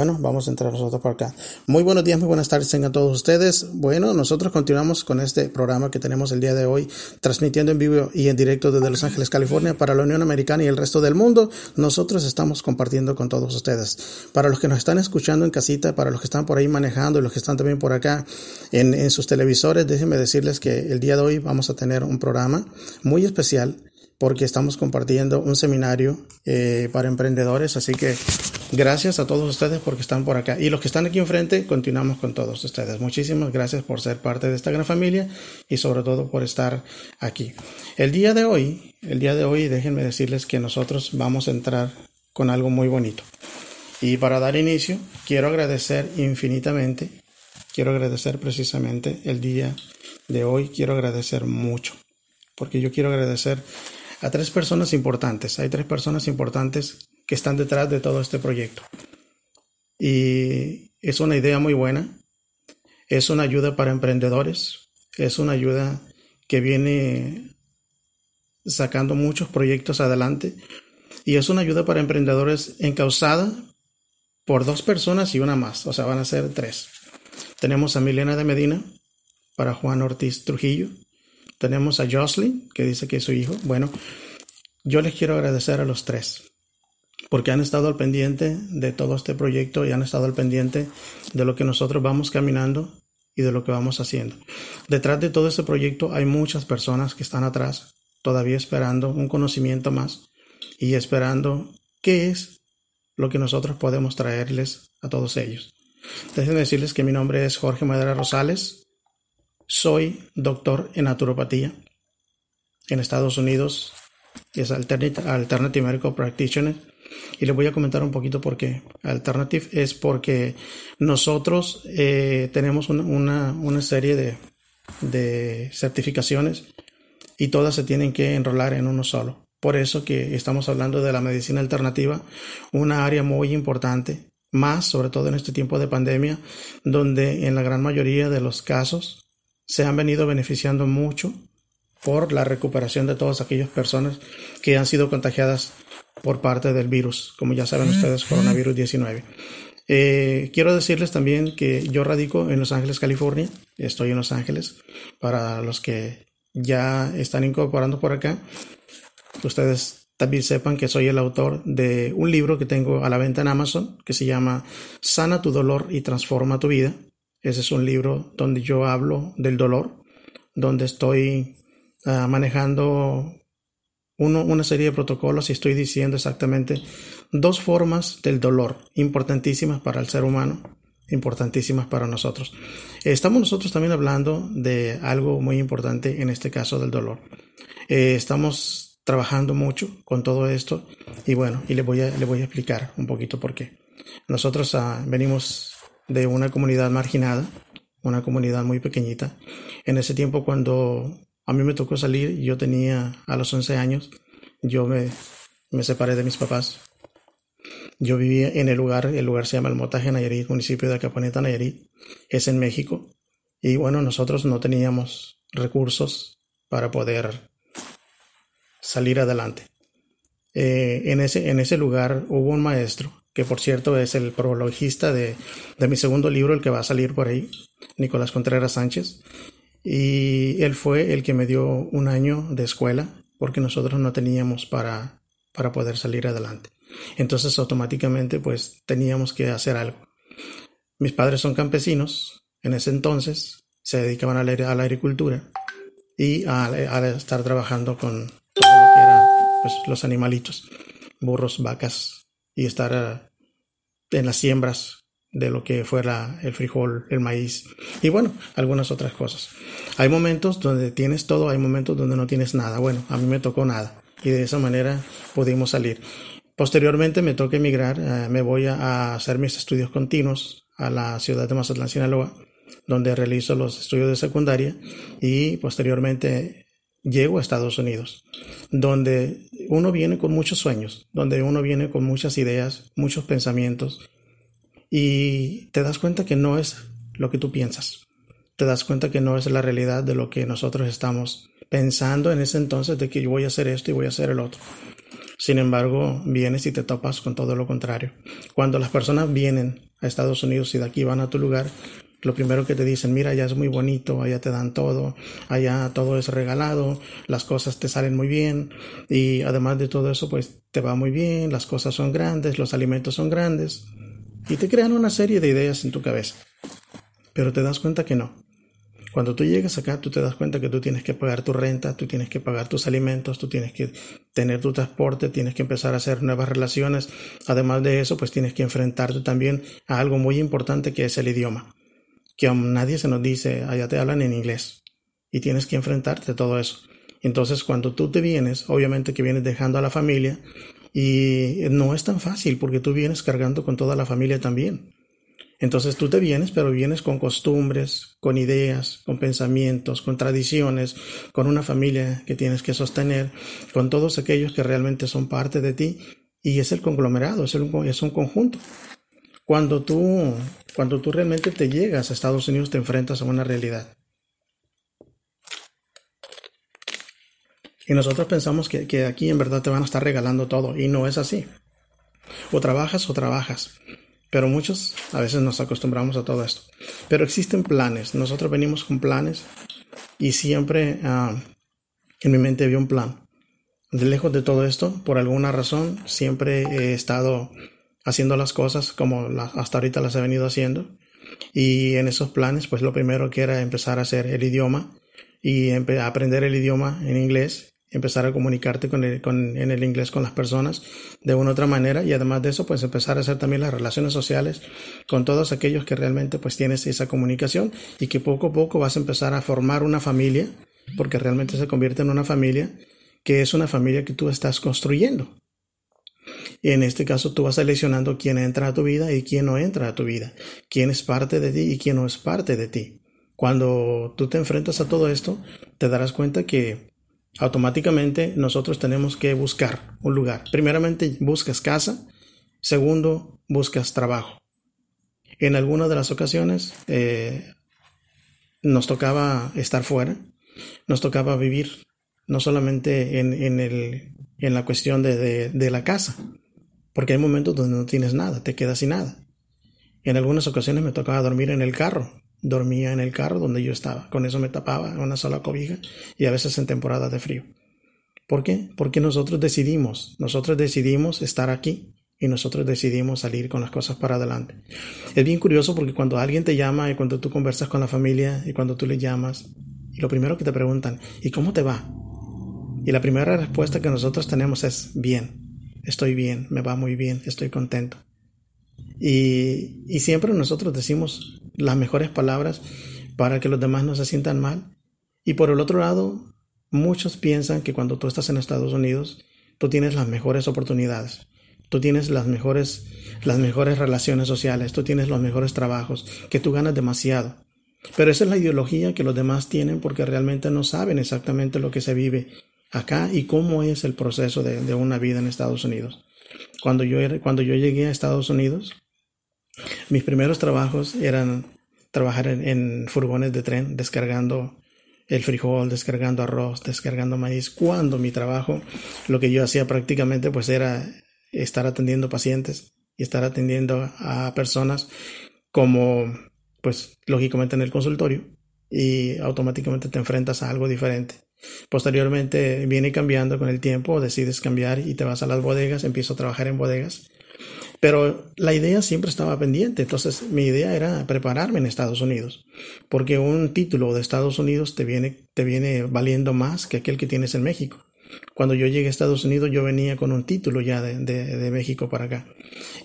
Bueno, vamos a entrar nosotros por acá. Muy buenos días, muy buenas tardes tengan todos ustedes. Bueno, nosotros continuamos con este programa que tenemos el día de hoy, transmitiendo en vivo y en directo desde Los Ángeles, California, para la Unión Americana y el resto del mundo. Nosotros estamos compartiendo con todos ustedes. Para los que nos están escuchando en casita, para los que están por ahí manejando y los que están también por acá en, en sus televisores, déjenme decirles que el día de hoy vamos a tener un programa muy especial porque estamos compartiendo un seminario eh, para emprendedores. Así que gracias a todos ustedes porque están por acá. Y los que están aquí enfrente, continuamos con todos ustedes. Muchísimas gracias por ser parte de esta gran familia y sobre todo por estar aquí. El día de hoy, el día de hoy, déjenme decirles que nosotros vamos a entrar con algo muy bonito. Y para dar inicio, quiero agradecer infinitamente, quiero agradecer precisamente el día de hoy, quiero agradecer mucho, porque yo quiero agradecer a tres personas importantes. Hay tres personas importantes que están detrás de todo este proyecto. Y es una idea muy buena. Es una ayuda para emprendedores. Es una ayuda que viene sacando muchos proyectos adelante. Y es una ayuda para emprendedores encausada por dos personas y una más. O sea, van a ser tres. Tenemos a Milena de Medina para Juan Ortiz Trujillo. Tenemos a Jocelyn, que dice que es su hijo. Bueno, yo les quiero agradecer a los tres, porque han estado al pendiente de todo este proyecto y han estado al pendiente de lo que nosotros vamos caminando y de lo que vamos haciendo. Detrás de todo este proyecto hay muchas personas que están atrás, todavía esperando un conocimiento más y esperando qué es lo que nosotros podemos traerles a todos ellos. Déjenme decirles que mi nombre es Jorge Madera Rosales. Soy doctor en naturopatía. En Estados Unidos es Alternative, Medical Practitioner. Y les voy a comentar un poquito por qué. Alternative es porque nosotros eh, tenemos una, una, serie de, de certificaciones y todas se tienen que enrolar en uno solo. Por eso que estamos hablando de la medicina alternativa, una área muy importante, más sobre todo en este tiempo de pandemia, donde en la gran mayoría de los casos se han venido beneficiando mucho por la recuperación de todas aquellas personas que han sido contagiadas por parte del virus, como ya saben ustedes, coronavirus 19. Eh, quiero decirles también que yo radico en Los Ángeles, California. Estoy en Los Ángeles. Para los que ya están incorporando por acá, ustedes también sepan que soy el autor de un libro que tengo a la venta en Amazon que se llama Sana tu dolor y transforma tu vida. Ese es un libro donde yo hablo del dolor, donde estoy uh, manejando una serie de protocolos y estoy diciendo exactamente dos formas del dolor importantísimas para el ser humano, importantísimas para nosotros. Estamos nosotros también hablando de algo muy importante en este caso del dolor. Eh, estamos trabajando mucho con todo esto y bueno, y le voy a, le voy a explicar un poquito por qué. Nosotros uh, venimos de una comunidad marginada, una comunidad muy pequeñita. En ese tiempo cuando a mí me tocó salir, yo tenía a los 11 años, yo me, me separé de mis papás. Yo vivía en el lugar, el lugar se llama El Motaje, Nayarit, municipio de Acaponeta, Nayarit, es en México. Y bueno, nosotros no teníamos recursos para poder salir adelante. Eh, en, ese, en ese lugar hubo un maestro que por cierto es el prologista de, de, mi segundo libro, el que va a salir por ahí, Nicolás Contreras Sánchez. Y él fue el que me dio un año de escuela porque nosotros no teníamos para, para poder salir adelante. Entonces automáticamente pues teníamos que hacer algo. Mis padres son campesinos, en ese entonces se dedicaban a la, agricultura y a, estar trabajando con todo lo que eran pues, los animalitos, burros, vacas, y estar eh, en las siembras de lo que fuera el frijol, el maíz y bueno, algunas otras cosas. Hay momentos donde tienes todo, hay momentos donde no tienes nada. Bueno, a mí me tocó nada y de esa manera pudimos salir. Posteriormente me toca emigrar, eh, me voy a, hacer mis estudios continuos a la ciudad de Mazatlán, Sinaloa, donde realizo los estudios de secundaria y posteriormente llego a Estados Unidos, donde uno viene con muchos sueños, donde uno viene con muchas ideas, muchos pensamientos y te das cuenta que no es lo que tú piensas. Te das cuenta que no es la realidad de lo que nosotros estamos pensando en ese entonces de que yo voy a hacer esto y voy a hacer el otro. Sin embargo, vienes y te topas con todo lo contrario. Cuando las personas vienen a Estados Unidos y de aquí van a tu lugar, lo primero que te dicen, mira, allá es muy bonito, allá te dan todo, allá todo es regalado, las cosas te salen muy bien y además de todo eso, pues te va muy bien, las cosas son grandes, los alimentos son grandes y te crean una serie de ideas en tu cabeza. Pero te das cuenta que no. Cuando tú llegas acá, tú te das cuenta que tú tienes que pagar tu renta, tú tienes que pagar tus alimentos, tú tienes que tener tu transporte, tienes que empezar a hacer nuevas relaciones. Además de eso, pues tienes que enfrentarte también a algo muy importante que es el idioma. Que a nadie se nos dice, allá te hablan en inglés. Y tienes que enfrentarte a todo eso. Entonces, cuando tú te vienes, obviamente que vienes dejando a la familia y no es tan fácil porque tú vienes cargando con toda la familia también. Entonces tú te vienes, pero vienes con costumbres, con ideas, con pensamientos, con tradiciones, con una familia que tienes que sostener, con todos aquellos que realmente son parte de ti y es el conglomerado, es, es un conjunto. Cuando tú, cuando tú realmente te llegas a Estados Unidos te enfrentas a una realidad. Y nosotros pensamos que, que aquí en verdad te van a estar regalando todo y no es así. O trabajas o trabajas. Pero muchos a veces nos acostumbramos a todo esto. Pero existen planes. Nosotros venimos con planes y siempre ah, en mi mente había un plan. De lejos de todo esto, por alguna razón, siempre he estado haciendo las cosas como hasta ahorita las he venido haciendo. Y en esos planes, pues lo primero que era empezar a hacer el idioma y aprender el idioma en inglés empezar a comunicarte con en el inglés con las personas de una u otra manera y además de eso pues empezar a hacer también las relaciones sociales con todos aquellos que realmente pues tienes esa comunicación y que poco a poco vas a empezar a formar una familia porque realmente se convierte en una familia que es una familia que tú estás construyendo. Y en este caso tú vas seleccionando quién entra a tu vida y quién no entra a tu vida, quién es parte de ti y quién no es parte de ti. Cuando tú te enfrentas a todo esto, te darás cuenta que automáticamente nosotros tenemos que buscar un lugar. Primeramente buscas casa, segundo buscas trabajo. En alguna de las ocasiones eh, nos tocaba estar fuera, nos tocaba vivir no solamente en, el, en la cuestión de, de la casa, porque hay momentos donde no tienes nada, te quedas sin nada. En algunas ocasiones me tocaba dormir en el carro, dormía en el carro donde yo estaba. Con eso me tapaba una sola cobija y a veces en temporada de frío. ¿Por qué? Porque nosotros decidimos, nosotros decidimos estar aquí y nosotros decidimos salir con las cosas para adelante. Es bien curioso porque cuando alguien te llama y cuando tú conversas con la familia y cuando tú le llamas, y lo primero que te preguntan, ¿y cómo te va? Y la primera respuesta que nosotros tenemos es bien, estoy bien, me va muy bien, estoy contento. Y, y siempre nosotros decimos las mejores palabras para que los demás no se sientan mal. Y por el otro lado, muchos piensan que cuando tú estás en Estados Unidos, tú tienes las mejores oportunidades. Tú tienes las mejores, las mejores relaciones sociales, tú tienes los mejores trabajos, que tú ganas demasiado. Pero esa es la ideología que los demás tienen porque realmente no saben exactamente lo que se vive acá y cómo es el proceso de, de una vida en Estados Unidos. Cuando yo, cuando yo llegué a Estados Unidos, mis primeros trabajos eran trabajar en, furgones de tren, descargando el frijol, descargando arroz, descargando maíz. Cuando mi trabajo, lo que yo hacía prácticamente, pues era estar atendiendo pacientes y estar atendiendo a personas como, pues lógicamente en el consultorio y automáticamente te enfrentas a algo diferente. Posteriormente viene cambiando con el tiempo, decides cambiar y te vas a las bodegas, empiezo a trabajar en bodegas Pero la idea siempre estaba pendiente, entonces mi idea era prepararme en Estados Unidos, porque un título de Estados Unidos te viene, te viene valiendo más que aquel que tienes en México. Cuando yo llegué a Estados Unidos yo venía con un título ya de, de, México para acá.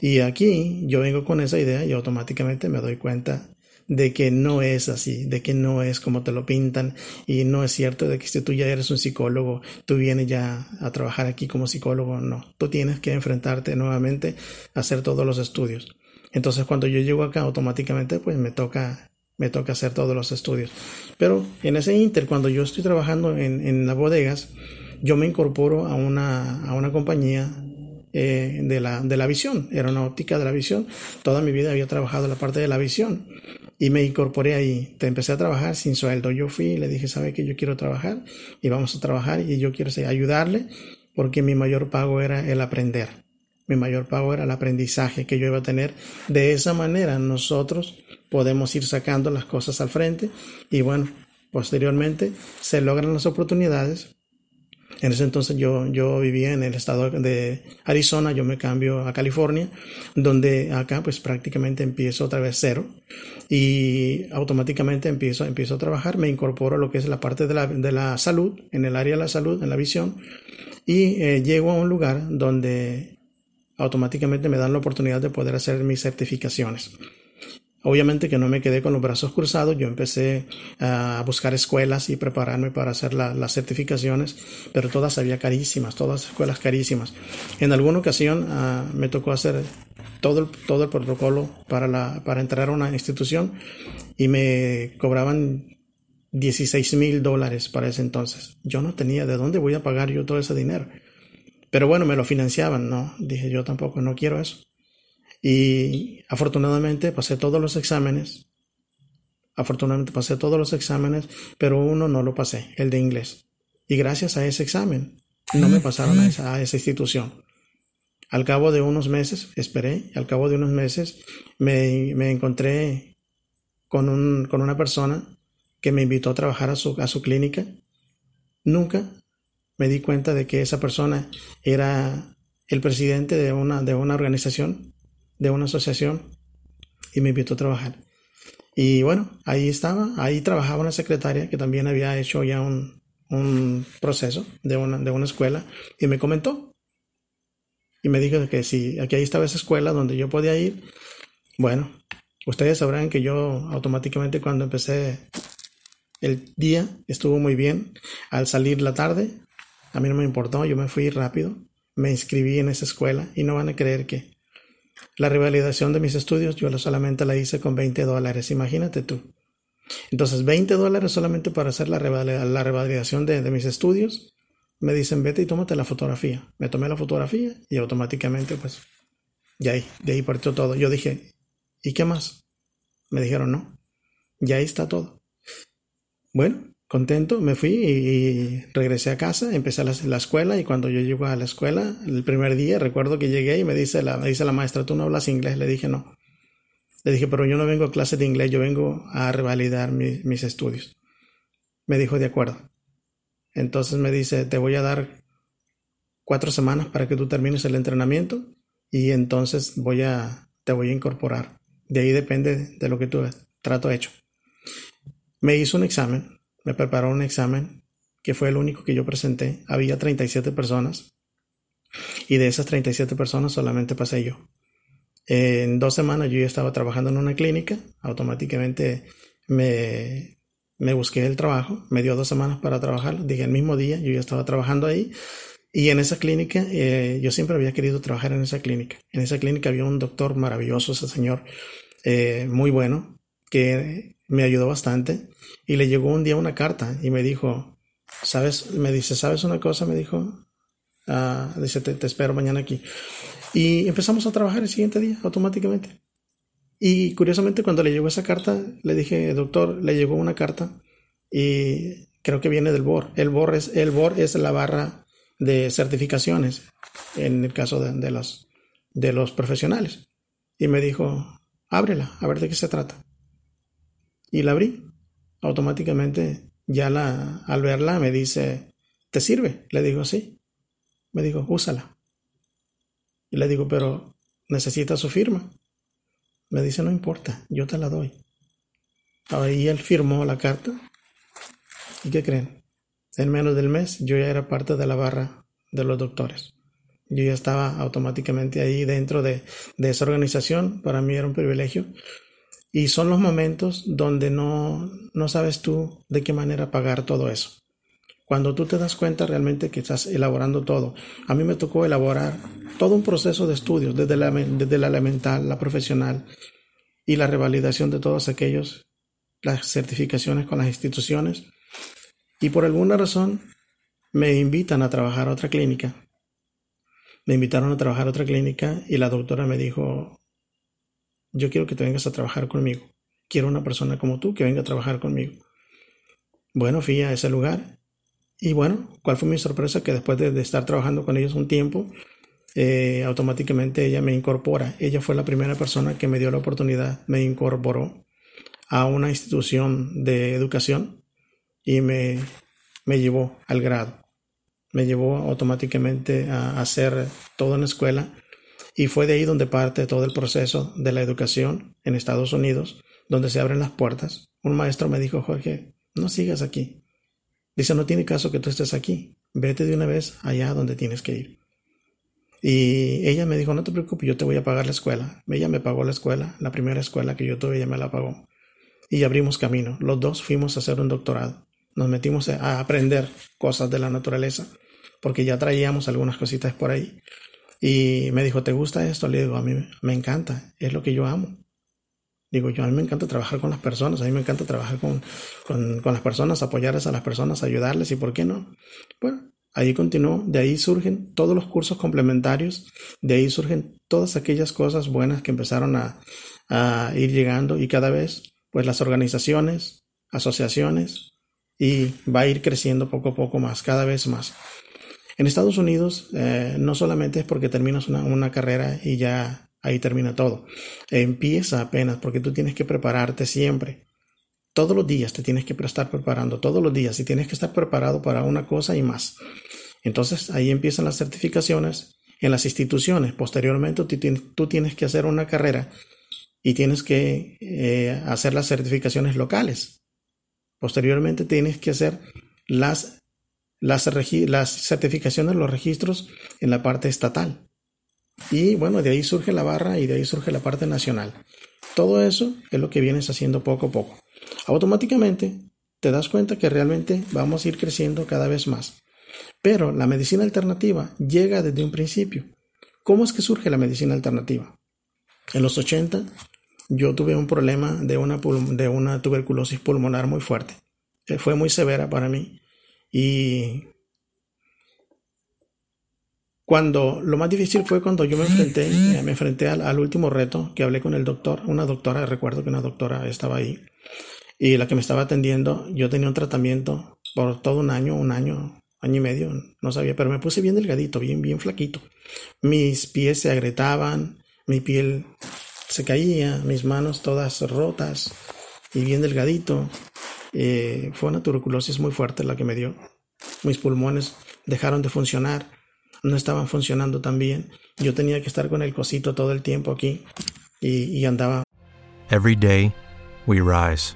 Y aquí yo vengo con esa idea y automáticamente me doy cuenta de que no es así, de que no es como te lo pintan y no es cierto de que si tú ya eres un psicólogo, tú vienes ya a trabajar aquí como psicólogo, no, tú tienes que enfrentarte nuevamente a hacer todos los estudios. Entonces cuando yo llego acá automáticamente pues me toca me toca hacer todos los estudios. Pero en ese inter, cuando yo estoy trabajando en, en las bodegas, yo me incorporo a una, a una compañía eh, de, la, de la visión, aeronáutica de la visión. Toda mi vida había trabajado en la parte de la visión y me incorporé ahí. Te empecé a trabajar sin sueldo. Yo fui y le dije, ¿sabe que yo quiero trabajar? Y vamos a trabajar y yo quiero ayudarle porque mi mayor pago era el aprender. Mi mayor pago era el aprendizaje que yo iba a tener. De esa manera nosotros podemos ir sacando las cosas al frente y bueno, posteriormente se logran las oportunidades en ese entonces yo, yo vivía en el estado de Arizona, yo me cambio a California, donde acá pues prácticamente empiezo otra vez cero y automáticamente empiezo, empiezo a trabajar, me incorporo a lo que es la parte de la, de la salud, en el área de la salud, en la visión, y eh, llego a un lugar donde automáticamente me dan la oportunidad de poder hacer mis certificaciones. Obviamente que no me quedé con los brazos cruzados, yo empecé a buscar escuelas y prepararme para hacer las certificaciones, pero todas había carísimas, todas escuelas carísimas. En alguna ocasión ah, me tocó hacer todo el, todo el protocolo para, para entrar a una institución y me cobraban 16 mil dólares para ese entonces. Yo no tenía de dónde voy a pagar yo todo ese dinero. Pero bueno, me lo financiaban, ¿no? Dije yo tampoco, no quiero eso. Y afortunadamente pasé todos los exámenes. Afortunadamente pasé todos los exámenes, pero uno no lo pasé, el de inglés. Y gracias a ese examen no me pasaron a esa, institución. Al cabo de unos meses, esperé, al cabo de unos meses me, me encontré con, un, con una persona que me invitó a trabajar a su, a su clínica. Nunca me di cuenta de que esa persona era el presidente de una, de una organización de una asociación y me invitó a trabajar. Y bueno, ahí estaba, ahí trabajaba una secretaria que también había hecho ya un, un proceso de una, de una escuela y me comentó. Y me dijo que si aquí ahí estaba esa escuela donde yo podía ir, bueno, ustedes sabrán que yo automáticamente cuando empecé el día estuvo muy bien. Al salir la tarde, a mí no me importó, yo me fui rápido, me inscribí en esa escuela y no van a creer que la revalidación de mis estudios yo solamente la hice con 20 dólares, imagínate tú. Entonces, 20 dólares solamente para hacer la, revalidación de, mis estudios. Me dicen, vete y tómate la fotografía. Me tomé la fotografía y automáticamente, pues, ya ahí, de ahí partió todo. Yo dije, ¿y qué más? Me dijeron, no, ya ahí está todo. Bueno, contento, me fui y, regresé a casa, empecé la, la, escuela y cuando yo llego a la escuela, el primer día recuerdo que llegué y me dice la, me dice la maestra, ¿tú no hablas inglés? Le dije, no. Le dije, pero yo no vengo a clase de inglés, yo vengo a revalidar mis estudios. Me dijo, de acuerdo. Entonces me dice, te voy a dar cuatro semanas para que tú termines el entrenamiento y entonces voy a, te voy a incorporar. De ahí depende de lo que tú trato hecho. Me hizo un examen, me preparó un examen que fue el único que yo presenté. Había 37 personas y de esas 37 personas solamente pasé yo. En dos semanas yo ya estaba trabajando en una clínica, automáticamente me, me busqué el trabajo, me dio dos semanas para trabajar, dije el mismo día yo ya estaba trabajando ahí y en esa clínica eh, yo siempre había querido trabajar en esa clínica. En esa clínica había un doctor maravilloso, ese señor, eh, muy bueno, que me ayudó bastante y le llegó un día una carta y me dijo, ¿sabes? Me dice, ¿sabes una cosa? Me dijo, ah, dice, te, espero mañana aquí. Y empezamos a trabajar el siguiente día automáticamente. Y curiosamente cuando le llegó esa carta, le dije, doctor, le llegó una carta y creo que viene del BOR. El BOR es, el BOR es la barra de certificaciones en el caso de, de, los, de los profesionales. Y me dijo, ábrela, a ver de qué se trata y la abrí. Automáticamente, ya la, al verla me dice, ¿te sirve? Le digo, sí. Me dijo, úsala. Y le digo, pero necesita su firma. Me dice, no importa, yo te la doy. Ahí él firmó la carta. ¿Y qué creen? En menos del mes yo ya era parte de la barra de los doctores. Yo ya estaba automáticamente ahí dentro de, de esa organización. Para mí era un privilegio. Y son los momentos donde no, no sabes tú de qué manera pagar todo eso. Cuando tú te das cuenta realmente que estás elaborando todo. A mí me tocó elaborar todo un proceso de estudios, desde la, desde la elemental, la profesional y la revalidación de todos aquellos, las certificaciones con las instituciones. Y por alguna razón me invitan a trabajar a otra clínica. Me invitaron a trabajar a otra clínica y la doctora me dijo, yo quiero que te vengas a trabajar conmigo. Quiero una persona como tú que venga a trabajar conmigo. Bueno, fui a ese lugar y bueno, ¿cuál fue mi sorpresa? Que después de, estar trabajando con ellos un tiempo, eh, automáticamente ella me incorpora. Ella fue la primera persona que me dio la oportunidad, me incorporó a una institución de educación y me, me llevó al grado. Me llevó automáticamente a hacer todo en la escuela y fue de ahí donde parte todo el proceso de la educación en Estados Unidos, donde se abren las puertas. Un maestro me dijo, Jorge, no sigas aquí. Dice, no tiene caso que tú estés aquí. Vete de una vez allá donde tienes que ir. Y ella me dijo, no te preocupes, yo te voy a pagar la escuela. Ella me pagó la escuela, la primera escuela que yo tuve, ella me la pagó. Y abrimos camino. Los dos fuimos a hacer un doctorado. Nos metimos a aprender cosas de la naturaleza, porque ya traíamos algunas cositas por ahí. Y me dijo, ¿te gusta esto? Le digo, a mí me encanta, es lo que yo amo. Digo, yo a mí me encanta trabajar con las personas, a mí me encanta trabajar con, con, con las personas, apoyarles a las personas, ayudarles y por qué no. Bueno, ahí continuó, de ahí surgen todos los cursos complementarios, de ahí surgen todas aquellas cosas buenas que empezaron a, a ir llegando y cada vez, pues las organizaciones, asociaciones, y va a ir creciendo poco a poco más, cada vez más. En Estados Unidos eh, no solamente es porque terminas una, carrera y ya ahí termina todo. Empieza apenas porque tú tienes que prepararte siempre. Todos los días te tienes que estar preparando, todos los días, y tienes que estar preparado para una cosa y más. Entonces ahí empiezan las certificaciones en las instituciones. Posteriormente tú tienes que hacer una carrera y tienes que eh, hacer las certificaciones locales. Posteriormente tienes que hacer las las, certificaciones, los registros en la parte estatal. Y bueno, de ahí surge la barra y de ahí surge la parte nacional. Todo eso es lo que vienes haciendo poco a poco. Automáticamente te das cuenta que realmente vamos a ir creciendo cada vez más. Pero la medicina alternativa llega desde un principio. ¿Cómo es que surge la medicina alternativa? En los 80 yo tuve un problema de una, de una tuberculosis pulmonar muy fuerte. Fue muy severa para mí y cuando lo más difícil fue cuando yo me enfrenté, eh, me enfrenté al, último reto que hablé con el doctor, una doctora, recuerdo que una doctora estaba ahí y la que me estaba atendiendo, yo tenía un tratamiento por todo un año, un año, año y medio, no sabía, pero me puse bien delgadito, bien, bien flaquito. Mis pies se agrietaban, mi piel se caía, mis manos todas rotas y bien delgadito. Eh, fue una tuberculosis muy fuerte la que me dio. Mis pulmones dejaron de funcionar, no estaban funcionando tan bien. Yo tenía que estar con el cosito todo el tiempo aquí y, y andaba. Every day we rise,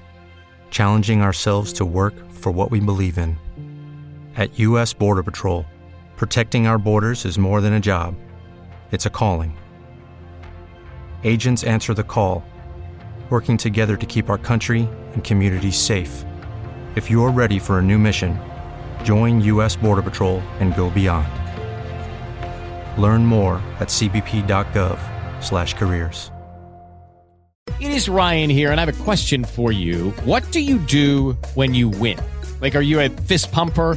challenging ourselves to work for what we believe in. At U.S. Border Patrol, protecting our borders is more than a job, it's a calling. Agents answer the call, working together to keep our country and communities safe. If you're ready for a new mission, join U.S. Border Patrol and go beyond. Learn more at cbp.gov/careers. It is Ryan here, and I have a question for you. What do you do when you win? Like, are you a fist pumper?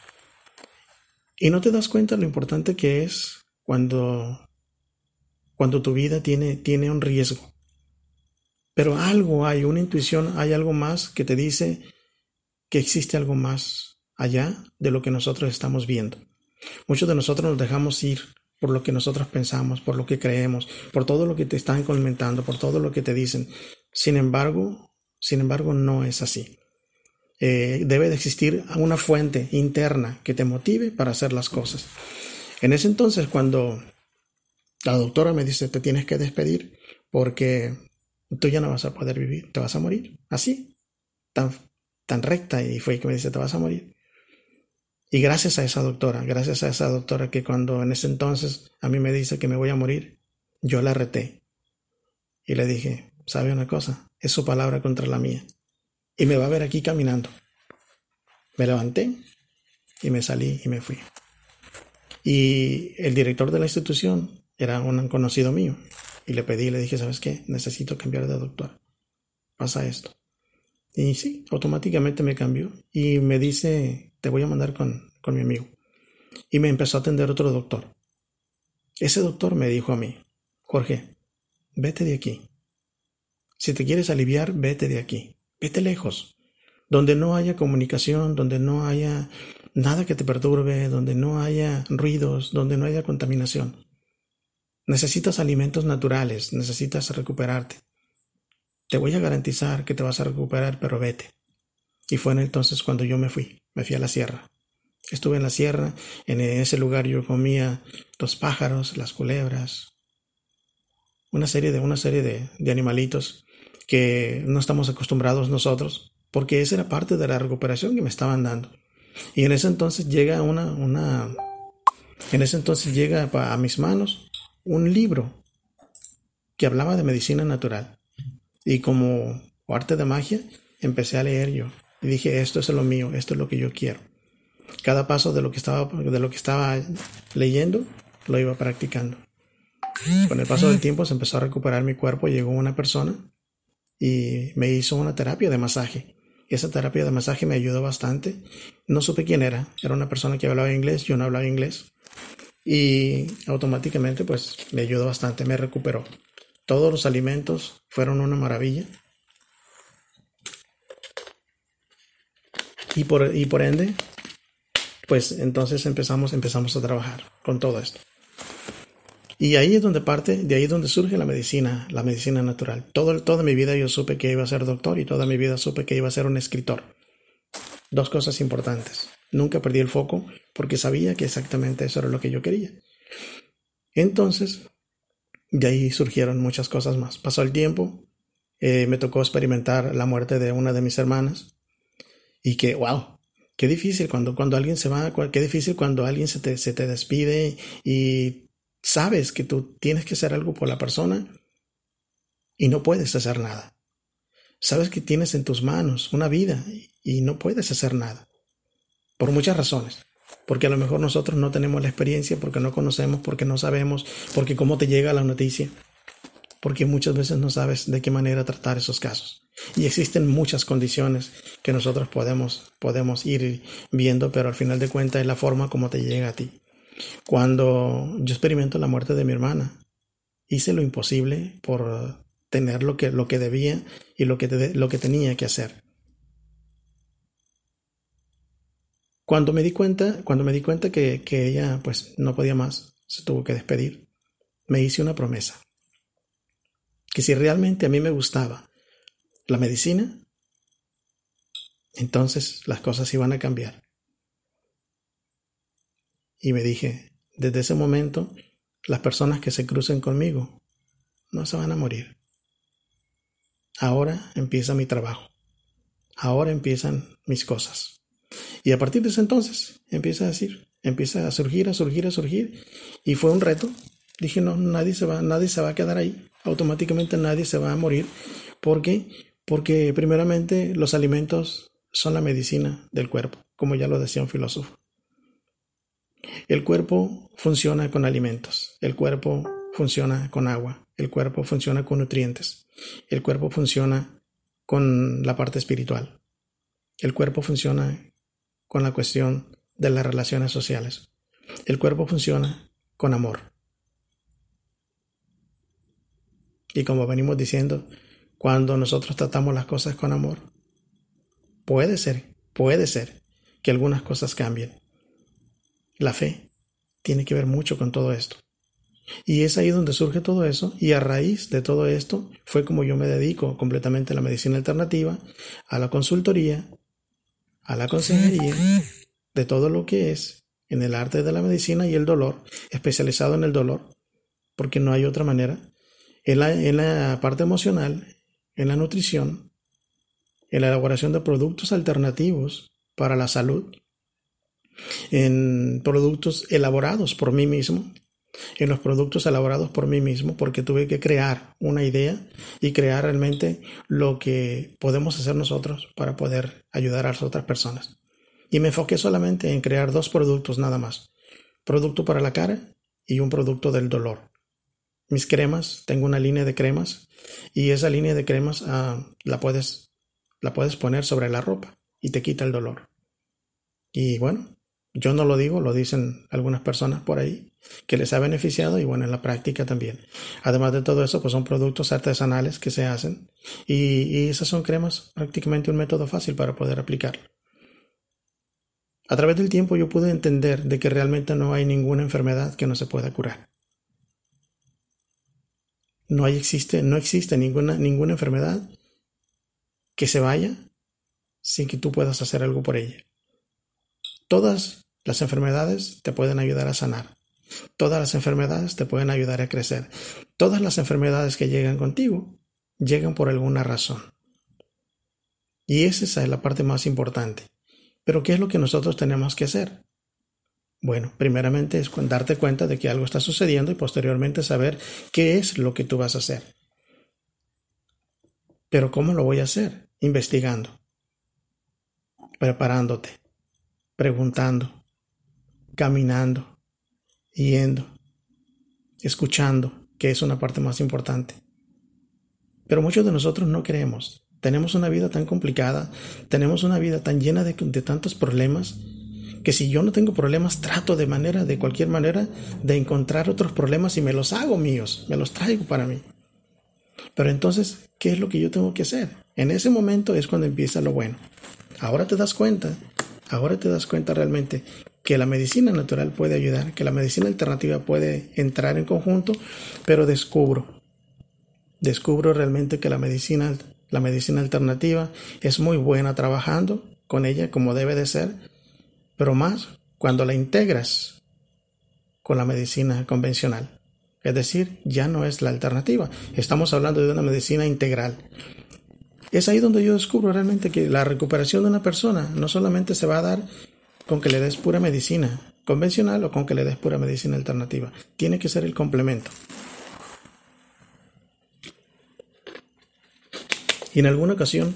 Y no te das cuenta lo importante que es cuando, cuando tu vida tiene, tiene un riesgo. Pero algo hay, una intuición, hay algo más que te dice que existe algo más allá de lo que nosotros estamos viendo. Muchos de nosotros nos dejamos ir por lo que nosotros pensamos, por lo que creemos, por todo lo que te están comentando, por todo lo que te dicen. Sin embargo, sin embargo, no es así. Eh, debe de existir una fuente interna que te motive para hacer las cosas. En ese entonces, cuando la doctora me dice, te tienes que despedir porque tú ya no vas a poder vivir, te vas a morir. Así, tan, tan recta, y fue que me dice, te vas a morir. Y gracias a esa doctora, gracias a esa doctora que cuando en ese entonces a mí me dice que me voy a morir, yo la reté. Y le dije, ¿sabe una cosa? Es su palabra contra la mía. Y me va a ver aquí caminando. Me levanté y me salí y me fui. Y el director de la institución era un conocido mío. Y le pedí, le dije, ¿sabes qué? Necesito cambiar de doctor. Pasa esto. Y sí, automáticamente me cambió. Y me dice te voy a mandar con, con mi amigo. Y me empezó a atender otro doctor. Ese doctor me dijo a mí, Jorge, vete de aquí. Si te quieres aliviar, vete de aquí. Vete lejos. Donde no haya comunicación, donde no haya nada que te perturbe, donde no haya ruidos, donde no haya contaminación. Necesitas alimentos naturales, necesitas recuperarte. Te voy a garantizar que te vas a recuperar, pero vete. Y fue entonces cuando yo me fui me fui a la sierra. Estuve en la sierra, en ese lugar yo comía los pájaros, las culebras, una serie de, una serie de animalitos que no estamos acostumbrados nosotros, porque esa era parte de la recuperación que me estaban dando. Y en ese entonces llega una, una, en ese entonces llega a mis manos un libro que hablaba de medicina natural. Y como arte de magia, empecé a leer yo. Y dije, esto es lo mío, esto es lo que yo quiero. Cada paso de lo que estaba, de lo que estaba leyendo, lo iba practicando. Con el paso del tiempo se empezó a recuperar mi cuerpo, llegó una persona y me hizo una terapia de masaje. Esa terapia de masaje me ayudó bastante. No supe quién era, era una persona que hablaba inglés, yo no hablaba inglés. Y automáticamente pues me ayudó bastante, me recuperó. Todos los alimentos fueron una maravilla. Y por, y por ende, pues entonces empezamos, empezamos a trabajar con todo esto. Y ahí es donde parte, de ahí es donde surge la medicina, la medicina natural. Todo, toda mi vida yo supe que iba a ser doctor y toda mi vida supe que iba a ser un escritor. Dos cosas importantes. Nunca perdí el foco porque sabía que exactamente eso era lo que yo quería. Entonces, de ahí surgieron muchas cosas más. Pasó el tiempo, eh, me tocó experimentar la muerte de una de mis hermanas. Y que, wow, qué difícil cuando, cuando alguien se va, qué difícil cuando alguien se te, se te despide y sabes que tú tienes que hacer algo por la persona y no puedes hacer nada. Sabes que tienes en tus manos una vida y no puedes hacer nada. Por muchas razones. Porque a lo mejor nosotros no tenemos la experiencia, porque no conocemos, porque no sabemos, porque cómo te llega la noticia. Porque muchas veces no sabes de qué manera tratar esos casos. Y existen muchas condiciones que nosotros podemos, podemos ir viendo, pero al final de cuentas es la forma como te llega a ti. Cuando yo experimento la muerte de mi hermana, hice lo imposible por tener lo que, lo que debía y lo que, lo que tenía que hacer. Cuando me di cuenta, cuando me di cuenta que, que ella pues no podía más, se tuvo que despedir, me hice una promesa. Que si realmente a mí me gustaba la medicina, entonces las cosas iban a cambiar. Y me dije, desde ese momento, las personas que se crucen conmigo no se van a morir. Ahora empieza mi trabajo. Ahora empiezan mis cosas. Y a partir de ese entonces empieza a decir, empieza a surgir, a surgir, a surgir. Y fue un reto. Dije, no, nadie se va, nadie se va a quedar ahí. Automáticamente nadie se va a morir. porque porque primeramente los alimentos son la medicina del cuerpo, como ya lo decía un filósofo. El cuerpo funciona con alimentos, el cuerpo funciona con agua, el cuerpo funciona con nutrientes, el cuerpo funciona con la parte espiritual, el cuerpo funciona con la cuestión de las relaciones sociales, el cuerpo funciona con amor. Y como venimos diciendo, cuando nosotros tratamos las cosas con amor, puede ser, puede ser que algunas cosas cambien. La fe tiene que ver mucho con todo esto. Y es ahí donde surge todo eso, y a raíz de todo esto fue como yo me dedico completamente a la medicina alternativa, a la consultoría, a la consejería, de todo lo que es en el arte de la medicina y el dolor, especializado en el dolor, porque no hay otra manera, en la, en la parte emocional, en la nutrición, en la elaboración de productos alternativos para la salud, en productos elaborados por mí mismo, en los productos elaborados por mí mismo porque tuve que crear una idea y crear realmente lo que podemos hacer nosotros para poder ayudar a las otras personas. Y me enfoqué solamente en crear dos productos nada más. Producto para la cara y un producto del dolor. Mis cremas, tengo una línea de cremas y esa línea de cremas ah, la, puedes, la puedes poner sobre la ropa y te quita el dolor. Y bueno, yo no lo digo, lo dicen algunas personas por ahí que les ha beneficiado y bueno, en la práctica también. Además de todo eso, pues son productos artesanales que se hacen y, esas son cremas prácticamente un método fácil para poder aplicarlo. A través del tiempo yo pude entender de que realmente no hay ninguna enfermedad que no se pueda curar. No hay, existe, no existe ninguna, ninguna enfermedad que se vaya sin que tú puedas hacer algo por ella. Todas las enfermedades te pueden ayudar a sanar. Todas las enfermedades te pueden ayudar a crecer. Todas las enfermedades que llegan contigo llegan por alguna razón. Y esa es la parte más importante. Pero ¿qué es lo que nosotros tenemos que hacer? Bueno, primeramente es darte cuenta de que algo está sucediendo y posteriormente saber qué es lo que tú vas a hacer. Pero ¿cómo lo voy a hacer? Investigando, preparándote, preguntando, caminando, yendo, escuchando, que es una parte más importante. Pero muchos de nosotros no creemos. Tenemos una vida tan complicada, tenemos una vida tan llena de, de tantos problemas, que si yo no tengo problemas, trato de manera, de cualquier manera, de encontrar otros problemas y me los hago míos, me los traigo para mí. Pero entonces, ¿qué es lo que yo tengo que hacer? En ese momento es cuando empieza lo bueno. Ahora te das cuenta ahora te das cuenta realmente que la medicina natural puede ayudar, que la medicina alternativa puede entrar en conjunto, pero descubro, descubro realmente que la medicina, la medicina alternativa es muy buena trabajando con ella como debe de ser, pero más cuando la integras con la medicina convencional. Es decir, ya no es la alternativa. Estamos hablando de una medicina integral. Es ahí donde yo descubro realmente que la recuperación de una persona no solamente se va a dar con que le des pura medicina convencional o con que le des pura medicina alternativa. Tiene que ser el complemento. Y en alguna ocasión,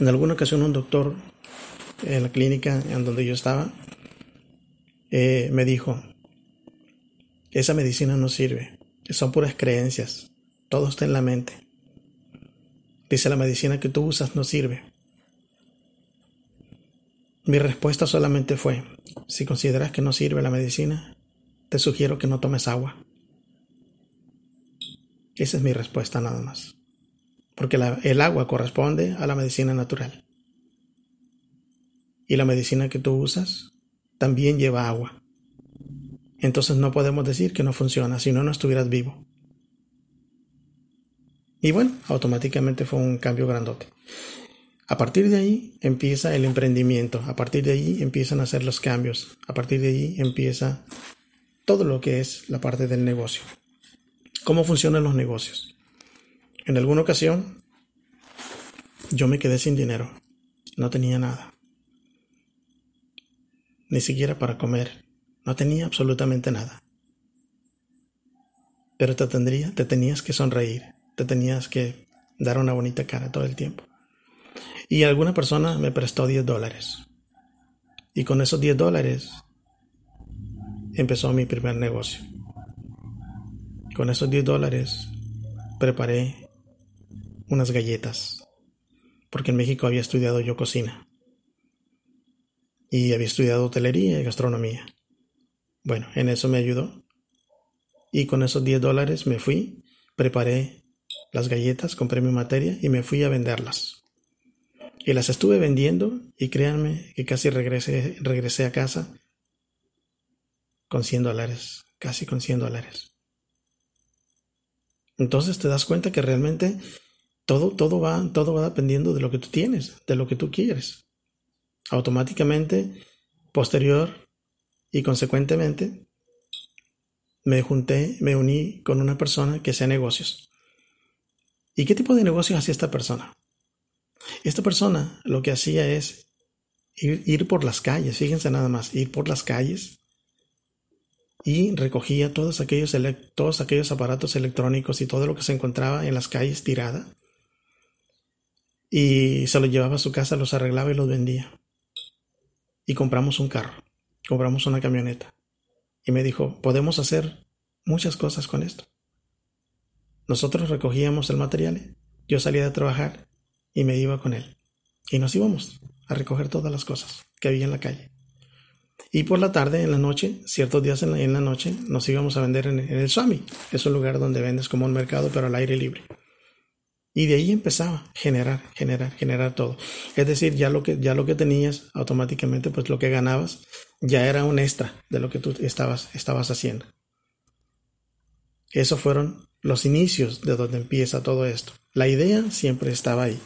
en alguna ocasión un doctor en la clínica en donde yo estaba eh, me dijo, esa medicina no sirve, son puras creencias, todo está en la mente. Dice la medicina que tú usas no sirve. Mi respuesta solamente fue, si consideras que no sirve la medicina, te sugiero que no tomes agua. Esa es mi respuesta nada más. Porque el agua corresponde a la medicina natural. Y la medicina que tú usas también lleva agua. Entonces no podemos decir que no funciona si no, no estuvieras vivo. Y bueno, automáticamente fue un cambio grandote. A partir de ahí empieza el emprendimiento, a partir de ahí empiezan a hacer los cambios, a partir de ahí empieza todo lo que es la parte del negocio. ¿Cómo funcionan los negocios? En alguna ocasión yo me quedé sin dinero, no tenía nada, ni siquiera para comer, no tenía absolutamente nada. Pero te tendría, te tenías que sonreír, te tenías que dar una bonita cara todo el tiempo. Y alguna persona me prestó 10 dólares. Y con esos 10 dólares empezó mi primer negocio. Con esos 10 dólares preparé unas galletas. Porque en México había estudiado yo cocina. Y había estudiado hotelería y gastronomía. Bueno, en eso me ayudó. Y con esos 10 dólares me fui, preparé las galletas, compré mi materia y me fui a venderlas. Y las estuve vendiendo y créanme que casi regresé, regresé a casa con 100 dólares, casi con 100 dólares. Entonces te das cuenta que realmente todo, todo, va, todo va dependiendo de lo que tú tienes, de lo que tú quieres. Automáticamente, posterior y consecuentemente, me junté, me uní con una persona que hacía negocios. ¿Y qué tipo de negocios hacía esta persona? Esta persona lo que hacía es ir, por las calles, fíjense nada más, ir por las calles y recogía todos aquellos, todos aquellos aparatos electrónicos y todo lo que se encontraba en las calles tirada y se los llevaba a su casa, los arreglaba y los vendía. Y compramos un carro, compramos una camioneta. Y me dijo, podemos hacer muchas cosas con esto. Nosotros recogíamos el material, yo salía de trabajar y me iba con él. Y nos íbamos a recoger todas las cosas que había en la calle. Y por la tarde, en la noche, ciertos días en la, noche, nos íbamos a vender en, el Swami. Es un lugar donde vendes como un mercado, pero al aire libre. Y de ahí empezaba a generar, generar, generar todo. Es decir, ya lo que, ya lo que tenías automáticamente, pues lo que ganabas ya era un extra de lo que tú estabas, estabas haciendo. Esos fueron los inicios de donde empieza todo esto. La idea siempre estaba ahí.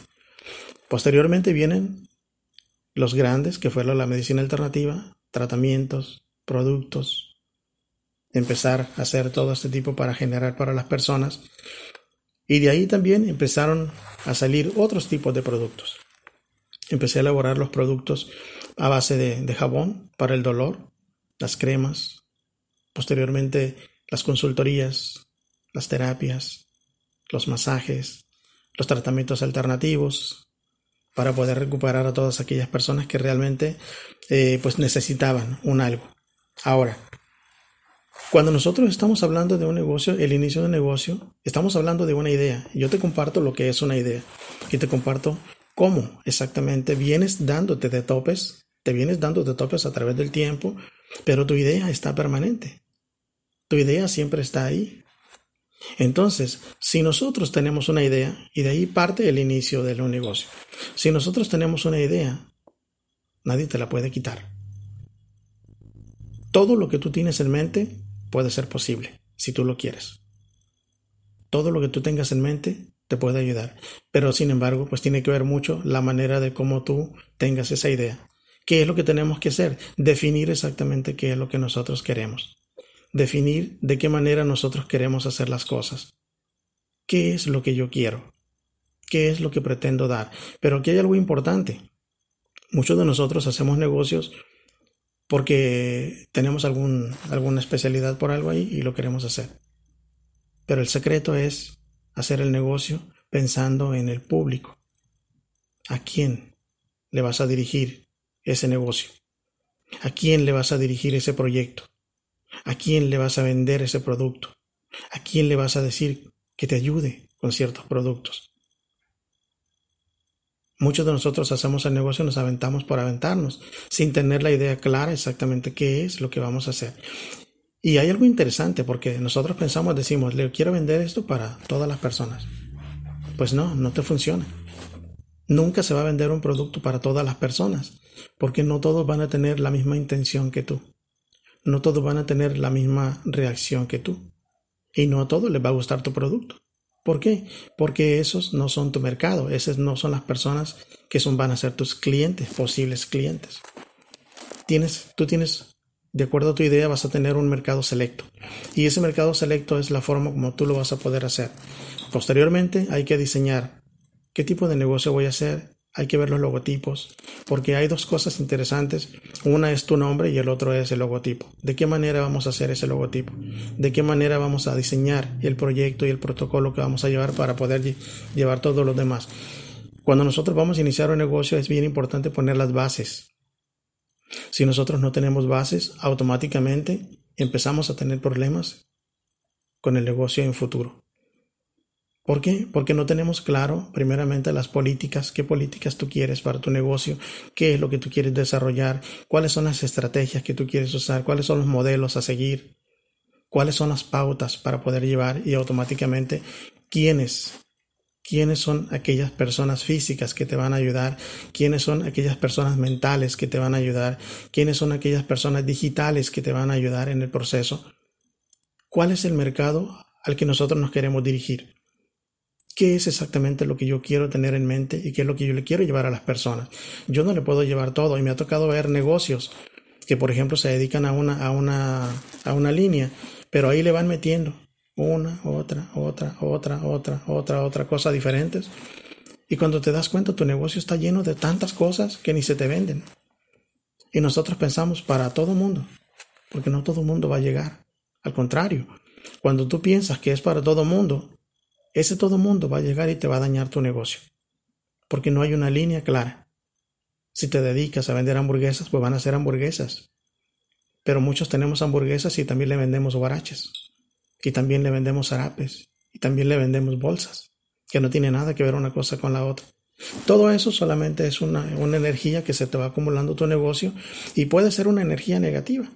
Posteriormente vienen los grandes, que fueron la medicina alternativa, tratamientos, productos, empezar a hacer todo este tipo para generar para las personas y de ahí también empezaron a salir otros tipos de productos. Empecé a elaborar los productos a base de, jabón para el dolor, las cremas, posteriormente las consultorías, las terapias, los masajes, los tratamientos alternativos, para poder recuperar a todas aquellas personas que realmente eh, pues necesitaban un algo. Ahora, cuando nosotros estamos hablando de un negocio, el inicio de un negocio, estamos hablando de una idea. Yo te comparto lo que es una idea y te comparto cómo exactamente vienes dándote de topes, te vienes dando de topes a través del tiempo, pero tu idea está permanente. Tu idea siempre está ahí. Entonces, si nosotros tenemos una idea, y de ahí parte el inicio de un negocio, si nosotros tenemos una idea, nadie te la puede quitar. Todo lo que tú tienes en mente puede ser posible, si tú lo quieres. Todo lo que tú tengas en mente te puede ayudar, pero sin embargo, pues tiene que ver mucho la manera de cómo tú tengas esa idea. ¿Qué es lo que tenemos que hacer? Definir exactamente qué es lo que nosotros queremos. Definir de qué manera nosotros queremos hacer las cosas. ¿Qué es lo que yo quiero? ¿Qué es lo que pretendo dar? Pero aquí hay algo importante. Muchos de nosotros hacemos negocios porque tenemos algún, alguna especialidad por algo ahí y lo queremos hacer. Pero el secreto es hacer el negocio pensando en el público. ¿A quién le vas a dirigir ese negocio? ¿A quién le vas a dirigir ese proyecto? ¿A quién le vas a vender ese producto? ¿A quién le vas a decir que te ayude con ciertos productos? Muchos de nosotros hacemos el negocio nos aventamos por aventarnos, sin tener la idea clara exactamente qué es lo que vamos a hacer. Y hay algo interesante porque nosotros pensamos, decimos, le quiero vender esto para todas las personas. Pues no, no te funciona. Nunca se va a vender un producto para todas las personas, porque no todos van a tener la misma intención que tú. No todos van a tener la misma reacción que tú. Y no a todos les va a gustar tu producto. ¿Por qué? Porque esos no son tu mercado, esas no son las personas que son, van a ser tus clientes, posibles clientes. Tienes, tú tienes, de acuerdo a tu idea, vas a tener un mercado selecto. Y ese mercado selecto es la forma como tú lo vas a poder hacer. Posteriormente hay que diseñar qué tipo de negocio voy a hacer, hay que ver los logotipos, porque hay dos cosas interesantes. Una es tu nombre y el otro es el logotipo. ¿De qué manera vamos a hacer ese logotipo? ¿De qué manera vamos a diseñar el proyecto y el protocolo que vamos a llevar para poder llevar todos los demás? Cuando nosotros vamos a iniciar un negocio es bien importante poner las bases. Si nosotros no tenemos bases, automáticamente empezamos a tener problemas con el negocio en futuro. ¿Por qué? Porque no tenemos claro, primeramente, las políticas, qué políticas tú quieres para tu negocio, qué es lo que tú quieres desarrollar, cuáles son las estrategias que tú quieres usar, cuáles son los modelos a seguir, cuáles son las pautas para poder llevar y automáticamente quiénes quiénes son aquellas personas físicas que te van a ayudar, quiénes son aquellas personas mentales que te van a ayudar, quiénes son aquellas personas digitales que te van a ayudar en el proceso. ¿Cuál es el mercado al que nosotros nos queremos dirigir? ¿Qué es exactamente lo que yo quiero tener en mente y qué es lo que yo le quiero llevar a las personas? Yo no le puedo llevar todo y me ha tocado ver negocios que, por ejemplo, se dedican a una, a una, a una línea, pero ahí le van metiendo una, otra, otra, otra, otra, otra, otra cosa diferentes. Y cuando te das cuenta, tu negocio está lleno de tantas cosas que ni se te venden. Y nosotros pensamos para todo mundo, porque no todo mundo va a llegar. Al contrario, cuando tú piensas que es para todo mundo, ese todo mundo va a llegar y te va a dañar tu negocio, porque no hay una línea clara. Si te dedicas a vender hamburguesas, pues van a ser hamburguesas. Pero muchos tenemos hamburguesas y también le vendemos guaraches y también le vendemos zarapes y también le vendemos bolsas, que no tiene nada que ver una cosa con la otra. Todo eso solamente es una, energía que se te va acumulando tu negocio y puede ser una energía negativa.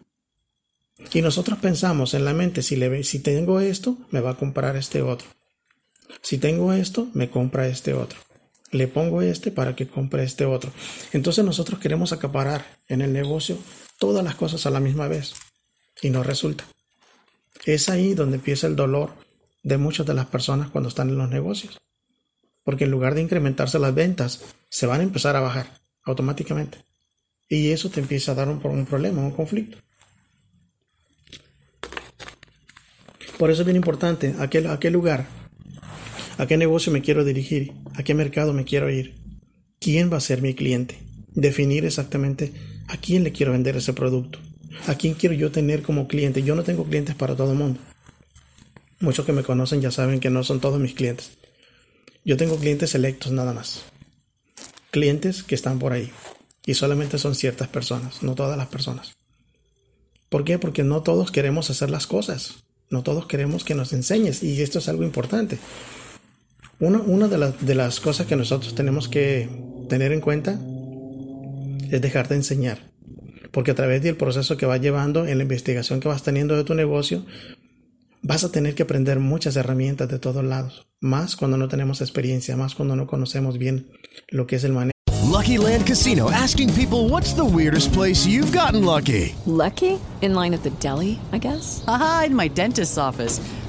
Y nosotros pensamos en la mente, si, le, si tengo esto, me va a comprar este otro. Si tengo esto, me compra este otro. Le pongo este para que compre este otro. Entonces nosotros queremos acaparar en el negocio todas las cosas a la misma vez. Y no resulta. Es ahí donde empieza el dolor de muchas de las personas cuando están en los negocios. Porque en lugar de incrementarse las ventas, se van a empezar a bajar automáticamente. Y eso te empieza a dar un, problema, un conflicto. Por eso es bien importante a qué, a qué lugar, a qué negocio me quiero dirigir, a qué mercado me quiero ir, quién va a ser mi cliente, definir exactamente a quién le quiero vender ese producto. ¿A quién quiero yo tener como cliente? Yo no tengo clientes para todo el mundo. Muchos que me conocen ya saben que no son todos mis clientes. Yo tengo clientes selectos nada más. Clientes que están por ahí. Y solamente son ciertas personas, no todas las personas. ¿Por qué? Porque no todos queremos hacer las cosas. No todos queremos que nos enseñes. Y esto es algo importante. Una, una de, de las cosas que nosotros tenemos que tener en cuenta es dejar de enseñar porque a través del proceso que vas llevando, en la investigación que vas teniendo de tu negocio, vas a tener que aprender muchas herramientas de todos lados, más cuando no tenemos experiencia, más cuando no conocemos bien lo que es el manejo. Lucky Land Casino asking people what's the weirdest place you've gotten lucky? Lucky? In line at the deli, I guess. Aha, in my dentist's office.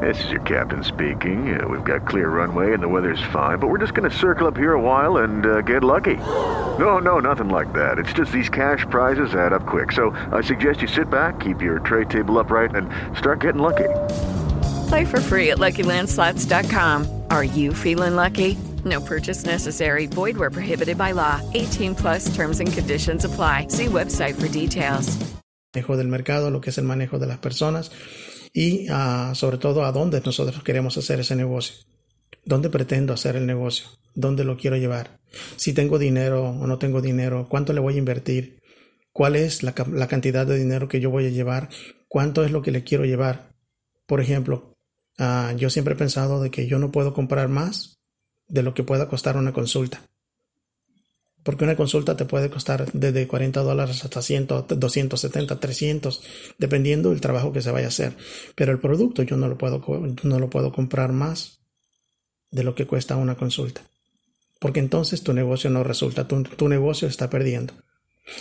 This is your captain speaking. Uh, we've got clear runway and the weather's fine, but we're just going to circle up here a while and uh, get lucky. No, no, nothing like that. It's just these cash prizes add up quick. So I suggest you sit back, keep your tray table upright, and start getting lucky. Play for free at LuckyLandSlots.com. Are you feeling lucky? No purchase necessary. Void where prohibited by law. 18 plus terms and conditions apply. See website for details. Manejo del mercado, lo que es el manejo de las personas. Y uh, sobre todo a dónde nosotros queremos hacer ese negocio. ¿Dónde pretendo hacer el negocio? ¿Dónde lo quiero llevar? Si tengo dinero o no tengo dinero, ¿cuánto le voy a invertir? ¿Cuál es la, cantidad de dinero que yo voy a llevar? ¿Cuánto es lo que le quiero llevar? Por ejemplo, uh, yo siempre he pensado de que yo no puedo comprar más de lo que pueda costar una consulta porque una consulta te puede costar desde 40 dólares hasta 100, 270, 300, dependiendo del trabajo que se vaya a hacer. Pero el producto yo no lo puedo, no lo puedo comprar más de lo que cuesta una consulta. Porque entonces tu negocio no resulta, tu, tu negocio está perdiendo.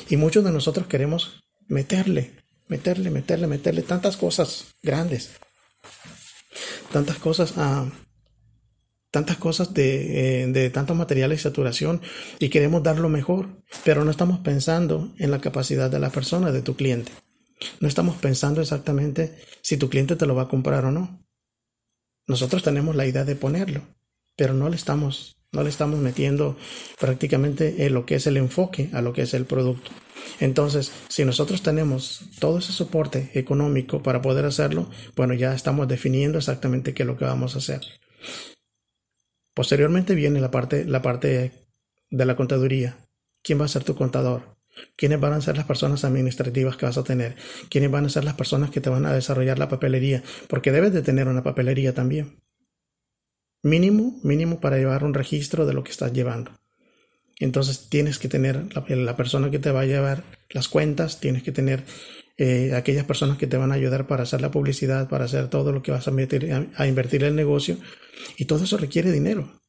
Y muchos de nosotros queremos meterle, meterle, meterle, meterle tantas cosas grandes, tantas cosas a tantas cosas de, eh, de tantos materiales y saturación y queremos dar lo mejor, pero no estamos pensando en la capacidad de la persona, de tu cliente. No estamos pensando exactamente si tu cliente te lo va a comprar o no. Nosotros tenemos la idea de ponerlo, pero no le estamos, no le estamos metiendo prácticamente en lo que es el enfoque a lo que es el producto. Entonces, si nosotros tenemos todo ese soporte económico para poder hacerlo, bueno, ya estamos definiendo exactamente qué es lo que vamos a hacer. Posteriormente viene la parte, la parte de la contaduría. ¿Quién va a ser tu contador? ¿Quiénes van a ser las personas administrativas que vas a tener? ¿Quiénes van a ser las personas que te van a desarrollar la papelería? Porque debes de tener una papelería también. Mínimo, mínimo para llevar un registro de lo que estás llevando. Entonces tienes que tener la, persona que te va a llevar las cuentas, tienes que tener eh, aquellas personas que te van a ayudar para hacer la publicidad, para hacer todo lo que vas a, meter, a, invertir en el negocio. Y todo eso requiere dinero.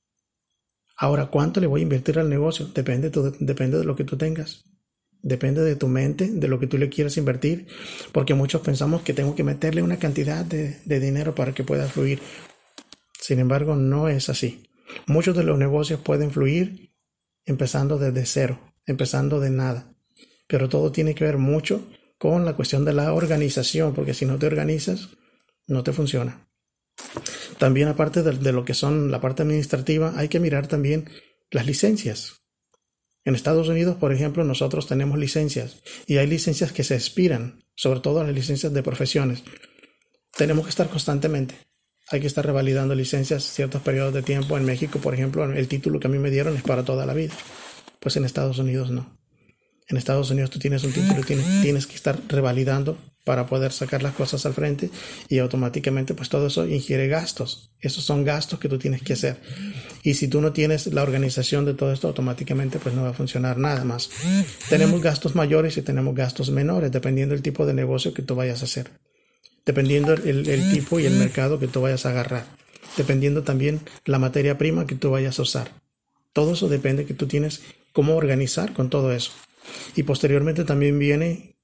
Ahora, ¿cuánto le voy a invertir al negocio? Depende, depende de lo que tú tengas. Depende de tu mente, de lo que tú le quieras invertir, porque muchos pensamos que tengo que meterle una cantidad de, de dinero para que pueda fluir. Sin embargo, no es así. Muchos de los negocios pueden fluir empezando desde cero, empezando de nada. Pero todo tiene que ver mucho con la cuestión de la organización, porque si no te organizas, no te funciona. También aparte de, lo que son la parte administrativa, hay que mirar también las licencias. En Estados Unidos, por ejemplo, nosotros tenemos licencias y hay licencias que se expiran, sobre todo las licencias de profesiones. Tenemos que estar constantemente. Hay que estar revalidando licencias ciertos periodos de tiempo. En México, por ejemplo, el título que a mí me dieron es para toda la vida. Pues en Estados Unidos no. En Estados Unidos tú tienes un título y tienes, tienes que estar revalidando para poder sacar las cosas al frente y automáticamente pues todo eso ingiere gastos. Esos son gastos que tú tienes que hacer. Y si tú no tienes la organización de todo esto, automáticamente pues no va a funcionar nada más. Tenemos gastos mayores y tenemos gastos menores, dependiendo del tipo de negocio que tú vayas a hacer. Dependiendo el, el tipo y el mercado que tú vayas a agarrar. Dependiendo también la materia prima que tú vayas a usar. Todo eso depende que tú tienes cómo organizar con todo eso. Y posteriormente también viene,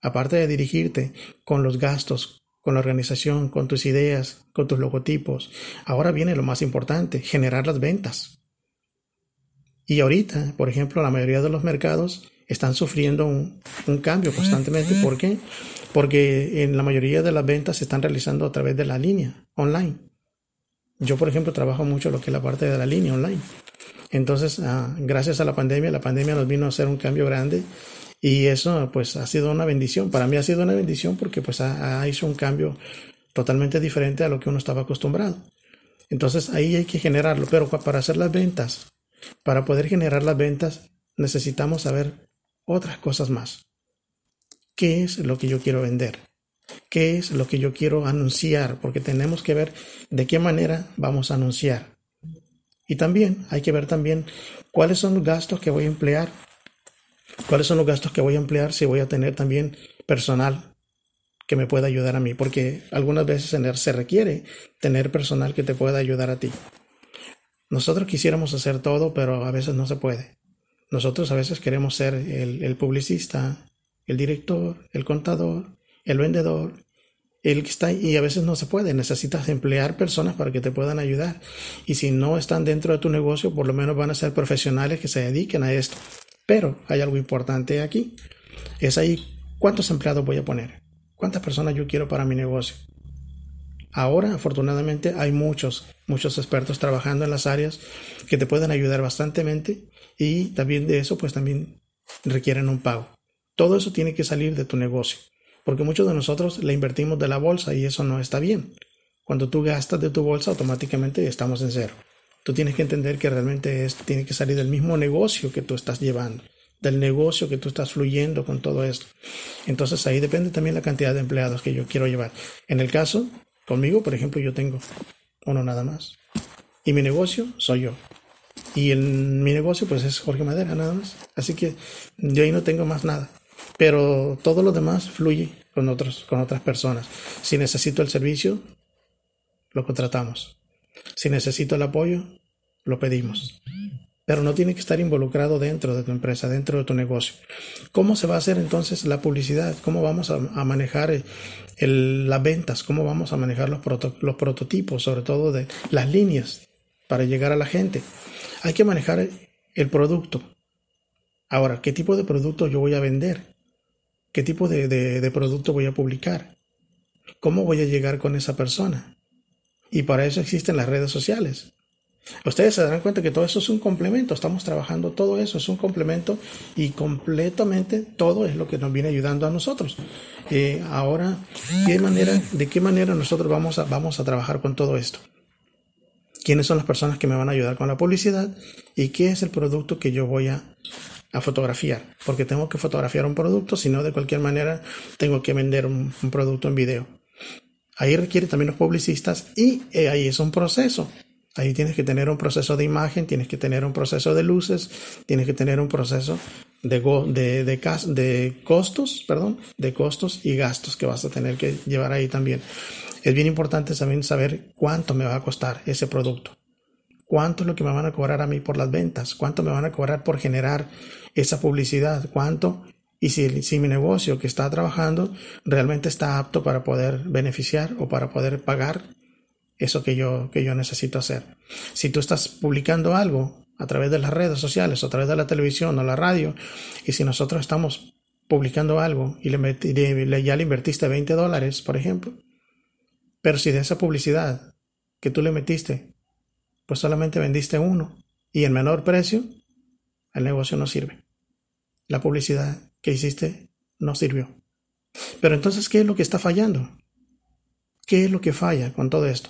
aparte de dirigirte con los gastos, con la organización, con tus ideas, con tus logotipos, ahora viene lo más importante, generar las ventas. Y ahorita, por ejemplo, la mayoría de los mercados están sufriendo un, cambio constantemente. ¿Por qué? Porque en la mayoría de las ventas se están realizando a través de la línea online. Yo, por ejemplo, trabajo mucho lo que es la parte de la línea online. Entonces, ah, gracias a la pandemia, la pandemia nos vino a hacer un cambio grande y eso pues ha sido una bendición. Para mí ha sido una bendición porque pues ha, hecho un cambio totalmente diferente a lo que uno estaba acostumbrado. Entonces ahí hay que generarlo, pero para hacer las ventas, para poder generar las ventas necesitamos saber otras cosas más. ¿Qué es lo que yo quiero vender? ¿Qué es lo que yo quiero anunciar? Porque tenemos que ver de qué manera vamos a anunciar. Y también hay que ver también cuáles son los gastos que voy a emplear. Cuáles son los gastos que voy a emplear si voy a tener también personal que me pueda ayudar a mí. Porque algunas veces se requiere tener personal que te pueda ayudar a ti. Nosotros quisiéramos hacer todo, pero a veces no se puede. Nosotros a veces queremos ser el, el publicista, el director, el contador, el vendedor, el que está y a veces no se puede, necesitas emplear personas para que te puedan ayudar. Y si no están dentro de tu negocio, por lo menos van a ser profesionales que se dediquen a esto. Pero hay algo importante aquí. Es ahí cuántos empleados voy a poner, cuántas personas yo quiero para mi negocio. Ahora, afortunadamente, hay muchos, muchos expertos trabajando en las áreas que te pueden ayudar bastantemente y también de eso, pues también requieren un pago. Todo eso tiene que salir de tu negocio porque muchos de nosotros le invertimos de la bolsa y eso no está bien. Cuando tú gastas de tu bolsa, automáticamente estamos en cero. Tú tienes que entender que realmente tiene que salir del mismo negocio que tú estás llevando, del negocio que tú estás fluyendo con todo esto. Entonces ahí depende también la cantidad de empleados que yo quiero llevar. En el caso, conmigo, por ejemplo, yo tengo uno nada más. Y mi negocio soy yo. Y en mi negocio pues es Jorge Madera nada más. Así que yo ahí no tengo más nada pero todo lo demás fluye con, otros, con otras personas. Si necesito el servicio, lo contratamos. Si necesito el apoyo, lo pedimos. Pero no tiene que estar involucrado dentro de tu empresa, dentro de tu negocio. ¿Cómo se va a hacer entonces la publicidad? ¿Cómo vamos a, manejar las ventas? ¿Cómo vamos a manejar los, los prototipos, sobre todo de las líneas para llegar a la gente? Hay que manejar el producto. Ahora, ¿qué tipo de producto yo voy a vender? ¿Qué tipo de, producto voy a publicar? ¿Cómo voy a llegar con esa persona? Y para eso existen las redes sociales. Ustedes se darán cuenta que todo eso es un complemento, estamos trabajando todo eso, es un complemento y completamente todo es lo que nos viene ayudando a nosotros. Eh, ahora, ¿qué manera, ¿de qué manera nosotros vamos a, vamos a trabajar con todo esto? ¿Quiénes son las personas que me van a ayudar con la publicidad? ¿Y qué es el producto que yo voy a a fotografiar, porque tengo que fotografiar un producto, si no de cualquier manera tengo que vender un, producto en video. Ahí requiere también los publicistas y eh, ahí es un proceso. Ahí tienes que tener un proceso de imagen, tienes que tener un proceso de luces, tienes que tener un proceso de, de, de, de, costos, perdón, de costos y gastos que vas a tener que llevar ahí también. Es bien importante también saber cuánto me va a costar ese producto. Cuánto es lo que me van a cobrar a mí por las ventas, cuánto me van a cobrar por generar esa publicidad, cuánto y si, mi negocio que está trabajando realmente está apto para poder beneficiar o para poder pagar eso que yo, que yo necesito hacer. Si tú estás publicando algo a través de las redes sociales, a través de la televisión o la radio, y si nosotros estamos publicando algo y le, ya le invertiste 20 dólares, por ejemplo, pero si de esa publicidad que tú le metiste, pues solamente vendiste uno y en menor precio, el negocio no sirve. La publicidad que hiciste no sirvió. Pero entonces, ¿qué es lo que está fallando? ¿Qué es lo que falla con todo esto?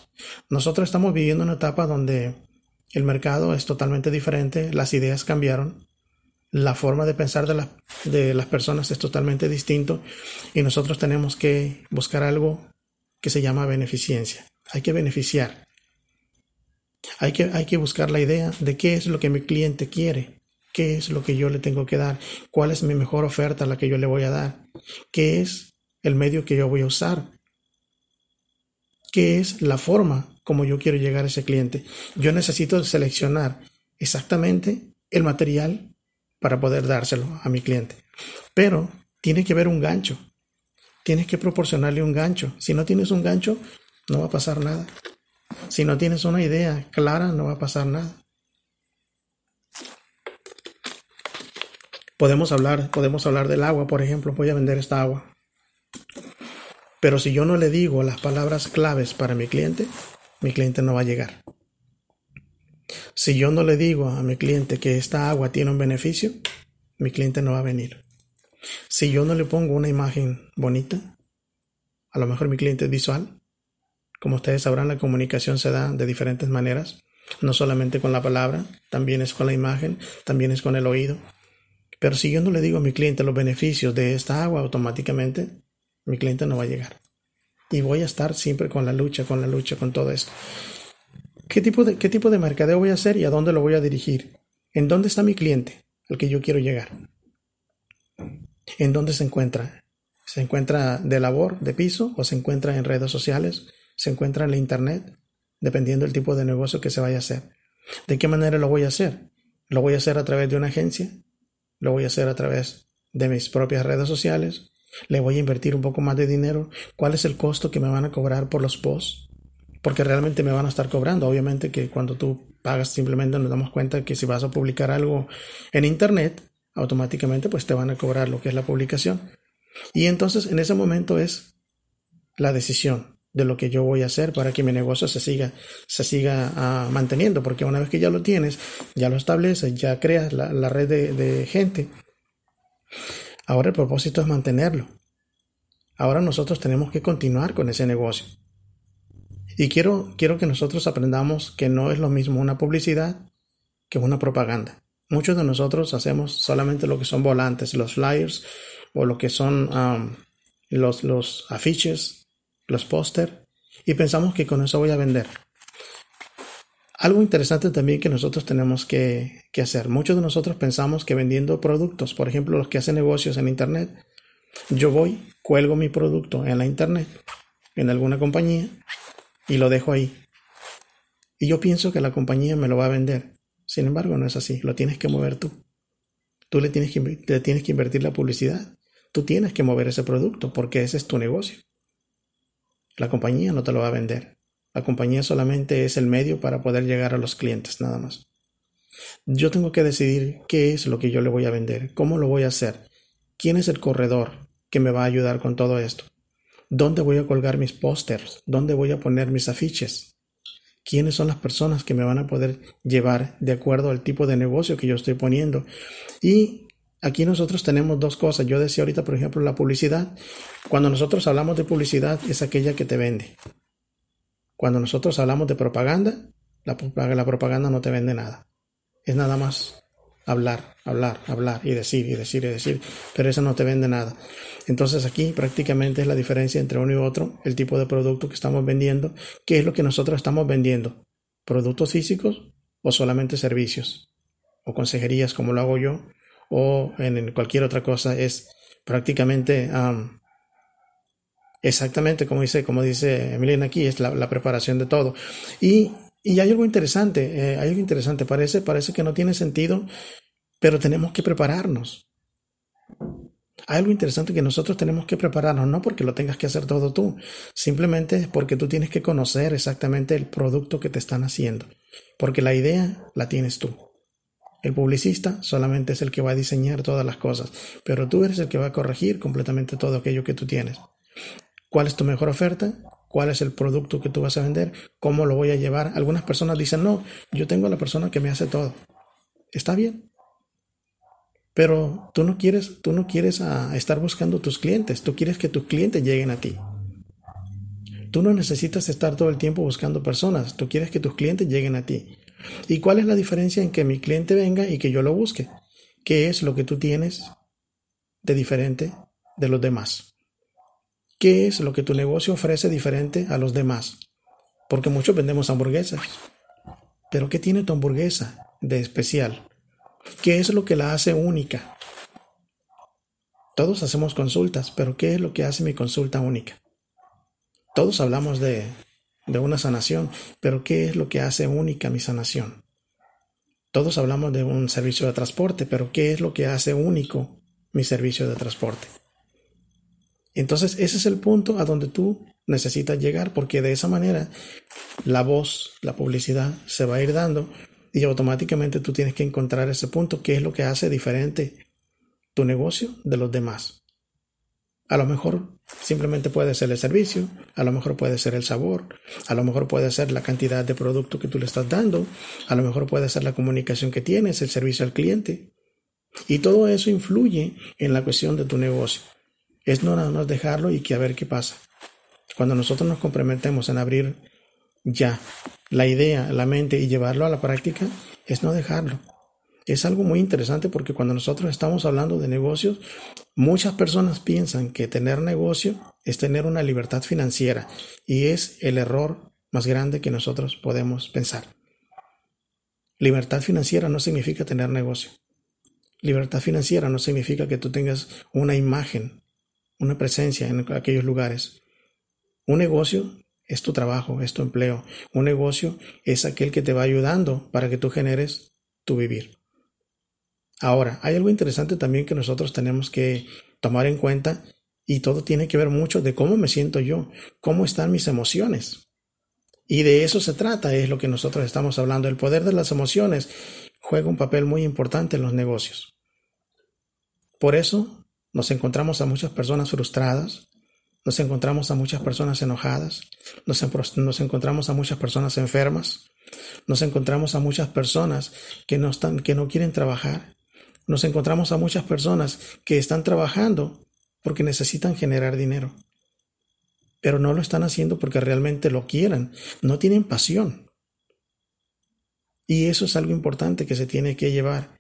Nosotros estamos viviendo una etapa donde el mercado es totalmente diferente, las ideas cambiaron, la forma de pensar de, de las personas es totalmente distinto y nosotros tenemos que buscar algo que se llama beneficencia. Hay que beneficiar. Hay que, hay que buscar la idea de qué es lo que mi cliente quiere, qué es lo que yo le tengo que dar, cuál es mi mejor oferta la que yo le voy a dar, qué es el medio que yo voy a usar qué es la forma como yo quiero llegar a ese cliente. Yo necesito seleccionar exactamente el material para poder dárselo a mi cliente. Pero tiene que haber un gancho. Tienes que proporcionarle un gancho. Si no tienes un gancho, no va a pasar nada. Si no tienes una idea clara, no va a pasar nada. Podemos hablar, podemos hablar del agua, por ejemplo, voy a vender esta agua. Pero si yo no le digo las palabras claves para mi cliente, mi cliente no va a llegar. Si yo no le digo a mi cliente que esta agua tiene un beneficio, mi cliente no va a venir. Si yo no le pongo una imagen bonita, a lo mejor mi cliente es visual. Como ustedes sabrán, la comunicación se da de diferentes maneras, no solamente con la palabra, también es con la imagen, también es con el oído. Pero si yo no le digo a mi cliente los beneficios de esta agua, automáticamente mi cliente no va a llegar. Y voy a estar siempre con la lucha, con la lucha, con todo esto. ¿Qué tipo de, qué tipo de mercadeo voy a hacer y a dónde lo voy a dirigir? ¿En dónde está mi cliente al que yo quiero llegar? ¿En dónde se encuentra? ¿Se encuentra de labor, de piso, o se encuentra en redes sociales? ¿Se encuentra en la internet? Dependiendo del tipo de negocio que se vaya a hacer. ¿De qué manera lo voy a hacer? ¿Lo voy a hacer a través de una agencia? ¿Lo voy a hacer a través de mis propias redes sociales? le voy a invertir un poco más de dinero, cuál es el costo que me van a cobrar por los posts, porque realmente me van a estar cobrando. Obviamente que cuando tú pagas simplemente nos damos cuenta que si vas a publicar algo en internet, automáticamente pues te van a cobrar lo que es la publicación. Y entonces en ese momento es la decisión de lo que yo voy a hacer para que mi negocio se siga, se siga ah, manteniendo, porque una vez que ya lo tienes, ya lo estableces, ya creas la, red de, gente, Ahora el propósito es mantenerlo. Ahora nosotros tenemos que continuar con ese negocio. Y quiero, quiero que nosotros aprendamos que no es lo mismo una publicidad que una propaganda. Muchos de nosotros hacemos solamente lo que son volantes, los flyers o lo que son um, los, los afiches, los póster, y pensamos que con eso voy a vender. Algo interesante también que nosotros tenemos que, hacer. Muchos de nosotros pensamos que vendiendo productos, por ejemplo, los que hacen negocios en Internet, yo voy, cuelgo mi producto en la Internet, en alguna compañía, y lo dejo ahí. Y yo pienso que la compañía me lo va a vender. Sin embargo, no es así. Lo tienes que mover tú. Tú le tienes que, le tienes que invertir la publicidad. Tú tienes que mover ese producto porque ese es tu negocio. La compañía no te lo va a vender. La compañía solamente es el medio para poder llegar a los clientes, nada más. Yo tengo que decidir qué es lo que yo le voy a vender, cómo lo voy a hacer, quién es el corredor que me va a ayudar con todo esto, dónde voy a colgar mis pósters, dónde voy a poner mis afiches, quiénes son las personas que me van a poder llevar de acuerdo al tipo de negocio que yo estoy poniendo. Y aquí nosotros tenemos dos cosas. Yo decía ahorita, por ejemplo, la publicidad. Cuando nosotros hablamos de publicidad es aquella que te vende. Cuando nosotros hablamos de propaganda, la, propaganda no te vende nada. Es nada más hablar, hablar, hablar y decir y decir y decir, pero eso no te vende nada. Entonces aquí prácticamente es la diferencia entre uno y otro, el tipo de producto que estamos vendiendo, qué es lo que nosotros estamos vendiendo, productos físicos o solamente servicios o consejerías como lo hago yo o en cualquier otra cosa es prácticamente exactamente como dice como dice aquí es la, preparación de todo y, y, hay algo interesante eh, hay algo interesante parece parece que no tiene sentido pero tenemos que prepararnos hay algo interesante que nosotros tenemos que prepararnos, no porque lo tengas que hacer todo tú, simplemente porque tú tienes que conocer exactamente el producto que te están haciendo, porque la idea la tienes tú. El publicista solamente es el que va a diseñar todas las cosas, pero tú eres el que va a corregir completamente todo aquello que tú tienes. ¿Cuál es tu mejor oferta? ¿Cuál es el producto que tú vas a vender? ¿Cómo lo voy a llevar? Algunas personas dicen, no, yo tengo a la persona que me hace todo. Está bien, pero tú no quieres, tú no quieres a estar buscando tus clientes, tú quieres que tus clientes lleguen a ti. Tú no necesitas estar todo el tiempo buscando personas, tú quieres que tus clientes lleguen a ti. ¿Y cuál es la diferencia en que mi cliente venga y que yo lo busque? ¿Qué es lo que tú tienes de diferente de los demás? ¿Qué es lo que tu negocio ofrece diferente a los demás? Porque muchos vendemos hamburguesas. Pero ¿qué tiene tu hamburguesa de especial? ¿Qué es lo que la hace única? Todos hacemos consultas, pero ¿qué es lo que hace mi consulta única? Todos hablamos de, de una sanación, pero ¿qué es lo que hace única mi sanación? Todos hablamos de un servicio de transporte, pero ¿qué es lo que hace único mi servicio de transporte? Entonces ese es el punto a donde tú necesitas llegar, porque de esa manera la voz, la publicidad se va a ir dando y automáticamente tú tienes que encontrar ese punto, qué es lo que hace diferente tu negocio de los demás. A lo mejor simplemente puede ser el servicio, a lo mejor puede ser el sabor, a lo mejor puede ser la cantidad de producto que tú le estás dando, a lo mejor puede ser la comunicación que tienes, el servicio al cliente. Y todo eso influye en la cuestión de tu negocio. Es no nada más dejarlo y que a ver qué pasa. Cuando nosotros nos comprometemos en abrir ya la idea, la mente y llevarlo a la práctica es no dejarlo. Es algo muy interesante porque cuando nosotros estamos hablando de negocios, muchas personas piensan que tener negocio es tener una libertad financiera y es el error más grande que nosotros podemos pensar. Libertad financiera no significa tener negocio. Libertad financiera no significa que tú tengas una imagen, una presencia en aquellos lugares. Un negocio es tu trabajo, es tu empleo. Un negocio es aquel que te va ayudando para que tú generes tu vivir. Ahora, hay algo interesante también que nosotros tenemos que tomar en cuenta y todo tiene que ver mucho de cómo me siento yo, cómo están mis emociones. Y de eso se trata, es lo que nosotros estamos hablando. El poder de las emociones juega un papel muy importante en los negocios. Por eso nos encontramos a muchas personas frustradas, nos encontramos a muchas personas enojadas, nos, encontramos a muchas personas enfermas, nos encontramos a muchas personas que no, están, que no quieren trabajar, nos encontramos a muchas personas que están trabajando porque necesitan generar dinero, pero no lo están haciendo porque realmente lo quieran, no tienen pasión. Y eso es algo importante que se tiene que llevar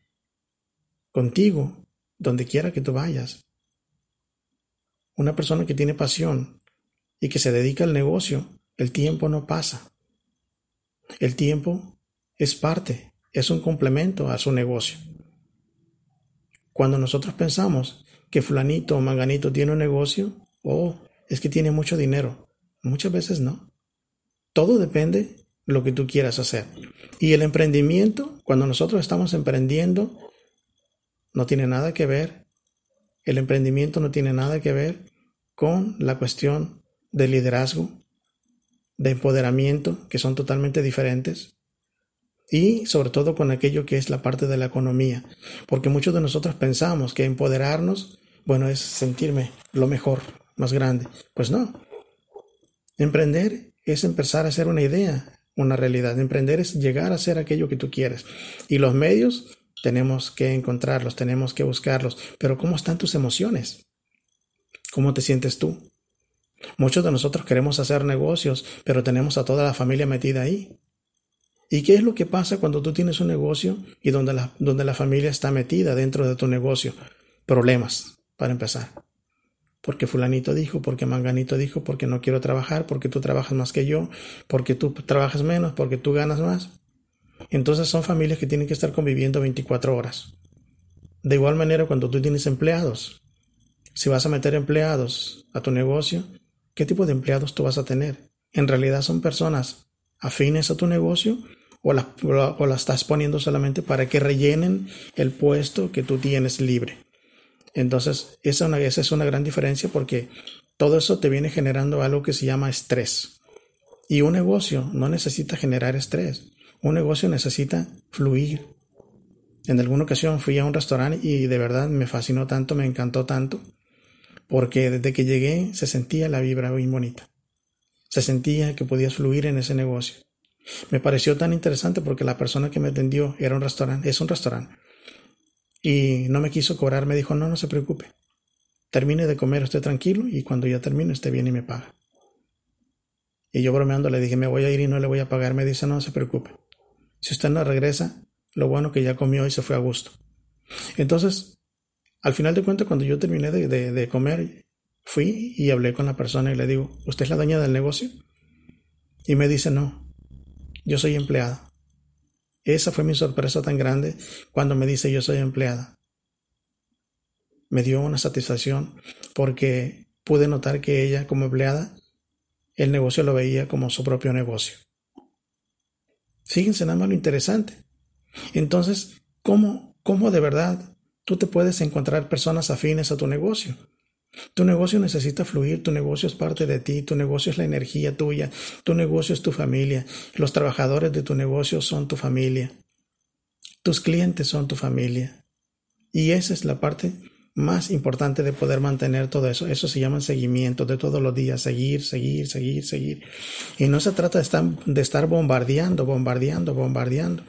contigo donde quiera que tú vayas. Una persona que tiene pasión y que se dedica al negocio, el tiempo no pasa. El tiempo es parte, es un complemento a su negocio. Cuando nosotros pensamos que fulanito o manganito tiene un negocio, oh, es que tiene mucho dinero. Muchas veces no. Todo depende de lo que tú quieras hacer. Y el emprendimiento, cuando nosotros estamos emprendiendo, no tiene nada que ver el emprendimiento no tiene nada que ver con la cuestión de liderazgo, de empoderamiento, que son totalmente diferentes, y sobre todo con aquello que es la parte de la economía, porque muchos de nosotros pensamos que empoderarnos, bueno, es sentirme lo mejor, más grande. Pues no. Emprender es empezar a hacer una idea, una realidad. Emprender es llegar a ser aquello que tú quieres. Y los medios tenemos que encontrarlos, tenemos que buscarlos. Pero ¿cómo están tus emociones? ¿Cómo te sientes tú? Muchos de nosotros queremos hacer negocios, pero tenemos a toda la familia metida ahí. ¿Y qué es lo que pasa cuando tú tienes un negocio y donde la, donde la familia está metida dentro de tu negocio? Problemas, para empezar. Porque fulanito dijo, porque manganito dijo, porque no quiero trabajar, porque tú trabajas más que yo, porque tú trabajas menos, porque tú ganas más. Entonces son familias que tienen que estar conviviendo 24 horas. De igual manera cuando tú tienes empleados, si vas a meter empleados a tu negocio, ¿qué tipo de empleados tú vas a tener? ¿En realidad son personas afines a tu negocio o la, o estás poniendo solamente para que rellenen el puesto que tú tienes libre. Entonces, esa, una, es una gran diferencia porque todo eso te viene generando algo que se llama estrés. Y un negocio no necesita generar estrés. Un negocio necesita fluir. En alguna ocasión fui a un restaurante y de verdad me fascinó tanto, me encantó tanto, porque desde que llegué se sentía la vibra muy bonita. Se sentía que podías fluir en ese negocio. Me pareció tan interesante porque la persona que me atendió era un restaurante, es un restaurante. Y no me quiso cobrar, me dijo, no, no se preocupe. Termine de comer, esté tranquilo y cuando ya termine, usted viene y me paga. Y yo bromeando le dije, me voy a ir y no le voy a pagar. Me dice, no, no se preocupe. Si usted no regresa, lo bueno que ya comió y se fue a gusto. Entonces, al final de cuentas, cuando yo terminé de, de comer, fui y hablé con la persona y le digo, ¿usted es la dueña del negocio? Y me dice, no, yo soy empleada. Esa fue mi sorpresa tan grande cuando me dice yo soy empleada. Me dio una satisfacción porque pude notar que ella como empleada el negocio lo veía como su propio negocio. Fíjense nada más lo interesante. Entonces, ¿cómo, cómo de verdad tú te puedes encontrar personas afines a tu negocio? Tu negocio necesita fluir, tu negocio es parte de ti, tu negocio es la energía tuya, tu negocio es tu familia, los trabajadores de tu negocio son tu familia, tus clientes son tu familia. Y esa es la parte más importante de poder mantener todo eso. Eso se llama seguimiento de todos los días, seguir, seguir, seguir, seguir. Y no se trata de estar, de estar bombardeando, bombardeando, bombardeando.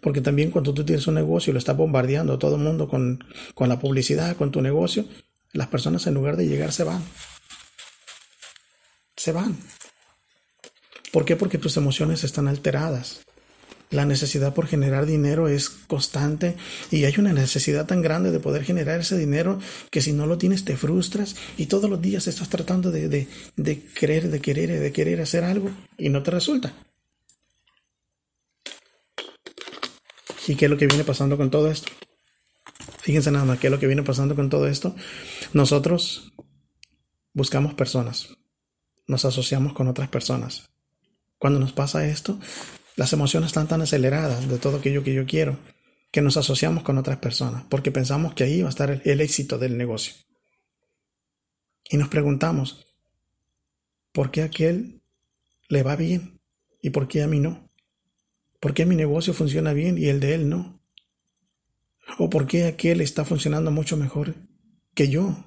Porque también cuando tú tienes un negocio y lo estás bombardeando todo el mundo con, con la publicidad, con tu negocio, las personas en lugar de llegar se van. Se van. ¿Por qué? Porque tus emociones están alteradas. La necesidad por generar dinero es constante y hay una necesidad tan grande de poder generar ese dinero que si no lo tienes te frustras y todos los días estás tratando de, de, de querer, de querer, de querer hacer algo y no te resulta. ¿Y qué es lo que viene pasando con todo esto? Fíjense nada más qué es lo que viene pasando con todo esto. Nosotros buscamos personas, nos asociamos con otras personas. Cuando nos pasa esto, las emociones están tan aceleradas de todo aquello que yo quiero que nos asociamos con otras personas porque pensamos que ahí va a estar el, éxito del negocio. Y nos preguntamos, ¿por qué a aquel le va bien y por qué a mí no? ¿Por qué mi negocio funciona bien y el de él no? ¿O por qué aquel está funcionando mucho mejor que yo?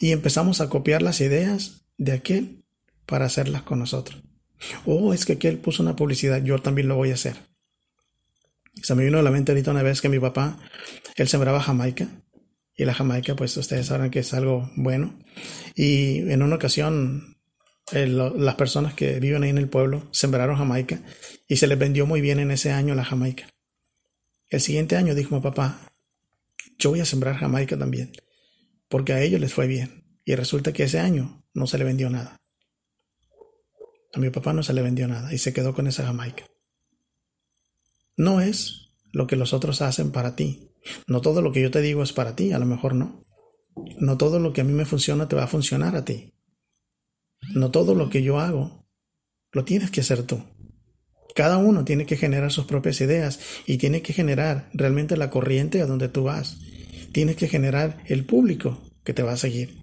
Y empezamos a copiar las ideas de aquel para hacerlas con nosotros. Oh, es que aquel puso una publicidad, yo también lo voy a hacer. Se me vino a la mente ahorita una vez que mi papá, él sembraba Jamaica. Y la Jamaica, pues ustedes saben que es algo bueno. Y en una ocasión, las personas que viven ahí en el pueblo sembraron Jamaica y se les vendió muy bien en ese año la Jamaica. El siguiente año dijo mi papá, yo voy a sembrar Jamaica también, porque a ellos les fue bien. Y resulta que ese año no se le vendió nada. A mi papá no se le vendió nada y se quedó con esa Jamaica. No es lo que los otros hacen para ti. No todo lo que yo te digo es para ti, a lo mejor no. No todo lo que a mí me funciona te va a funcionar a ti. No todo lo que yo hago lo tienes que hacer tú. Cada uno tiene que generar sus propias ideas y tiene que generar realmente la corriente a donde tú vas. Tienes que generar el público que te va a seguir.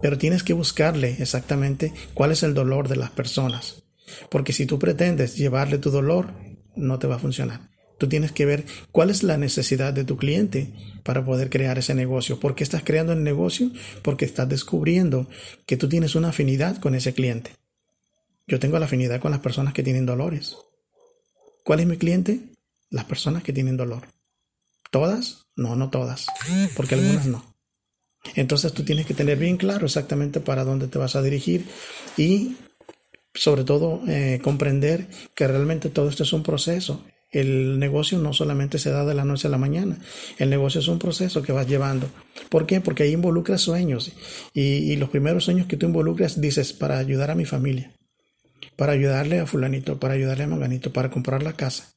Pero tienes que buscarle exactamente cuál es el dolor de las personas. Porque si tú pretendes llevarle tu dolor, no te va a funcionar. Tú tienes que ver cuál es la necesidad de tu cliente para poder crear ese negocio. ¿Por qué estás creando el negocio? Porque estás descubriendo que tú tienes una afinidad con ese cliente. Yo tengo la afinidad con las personas que tienen dolores. ¿Cuál es mi cliente? Las personas que tienen dolor. ¿Todas? No, no todas, porque algunas no. Entonces tú tienes que tener bien claro exactamente para dónde te vas a dirigir y sobre todo eh, comprender que realmente todo esto es un proceso. El negocio no solamente se da de la noche a la mañana, el negocio es un proceso que vas llevando. ¿Por qué? Porque ahí involucras sueños y, y los primeros sueños que tú involucras dices para ayudar a mi familia, para ayudarle a fulanito, para ayudarle a manganito, para comprar la casa,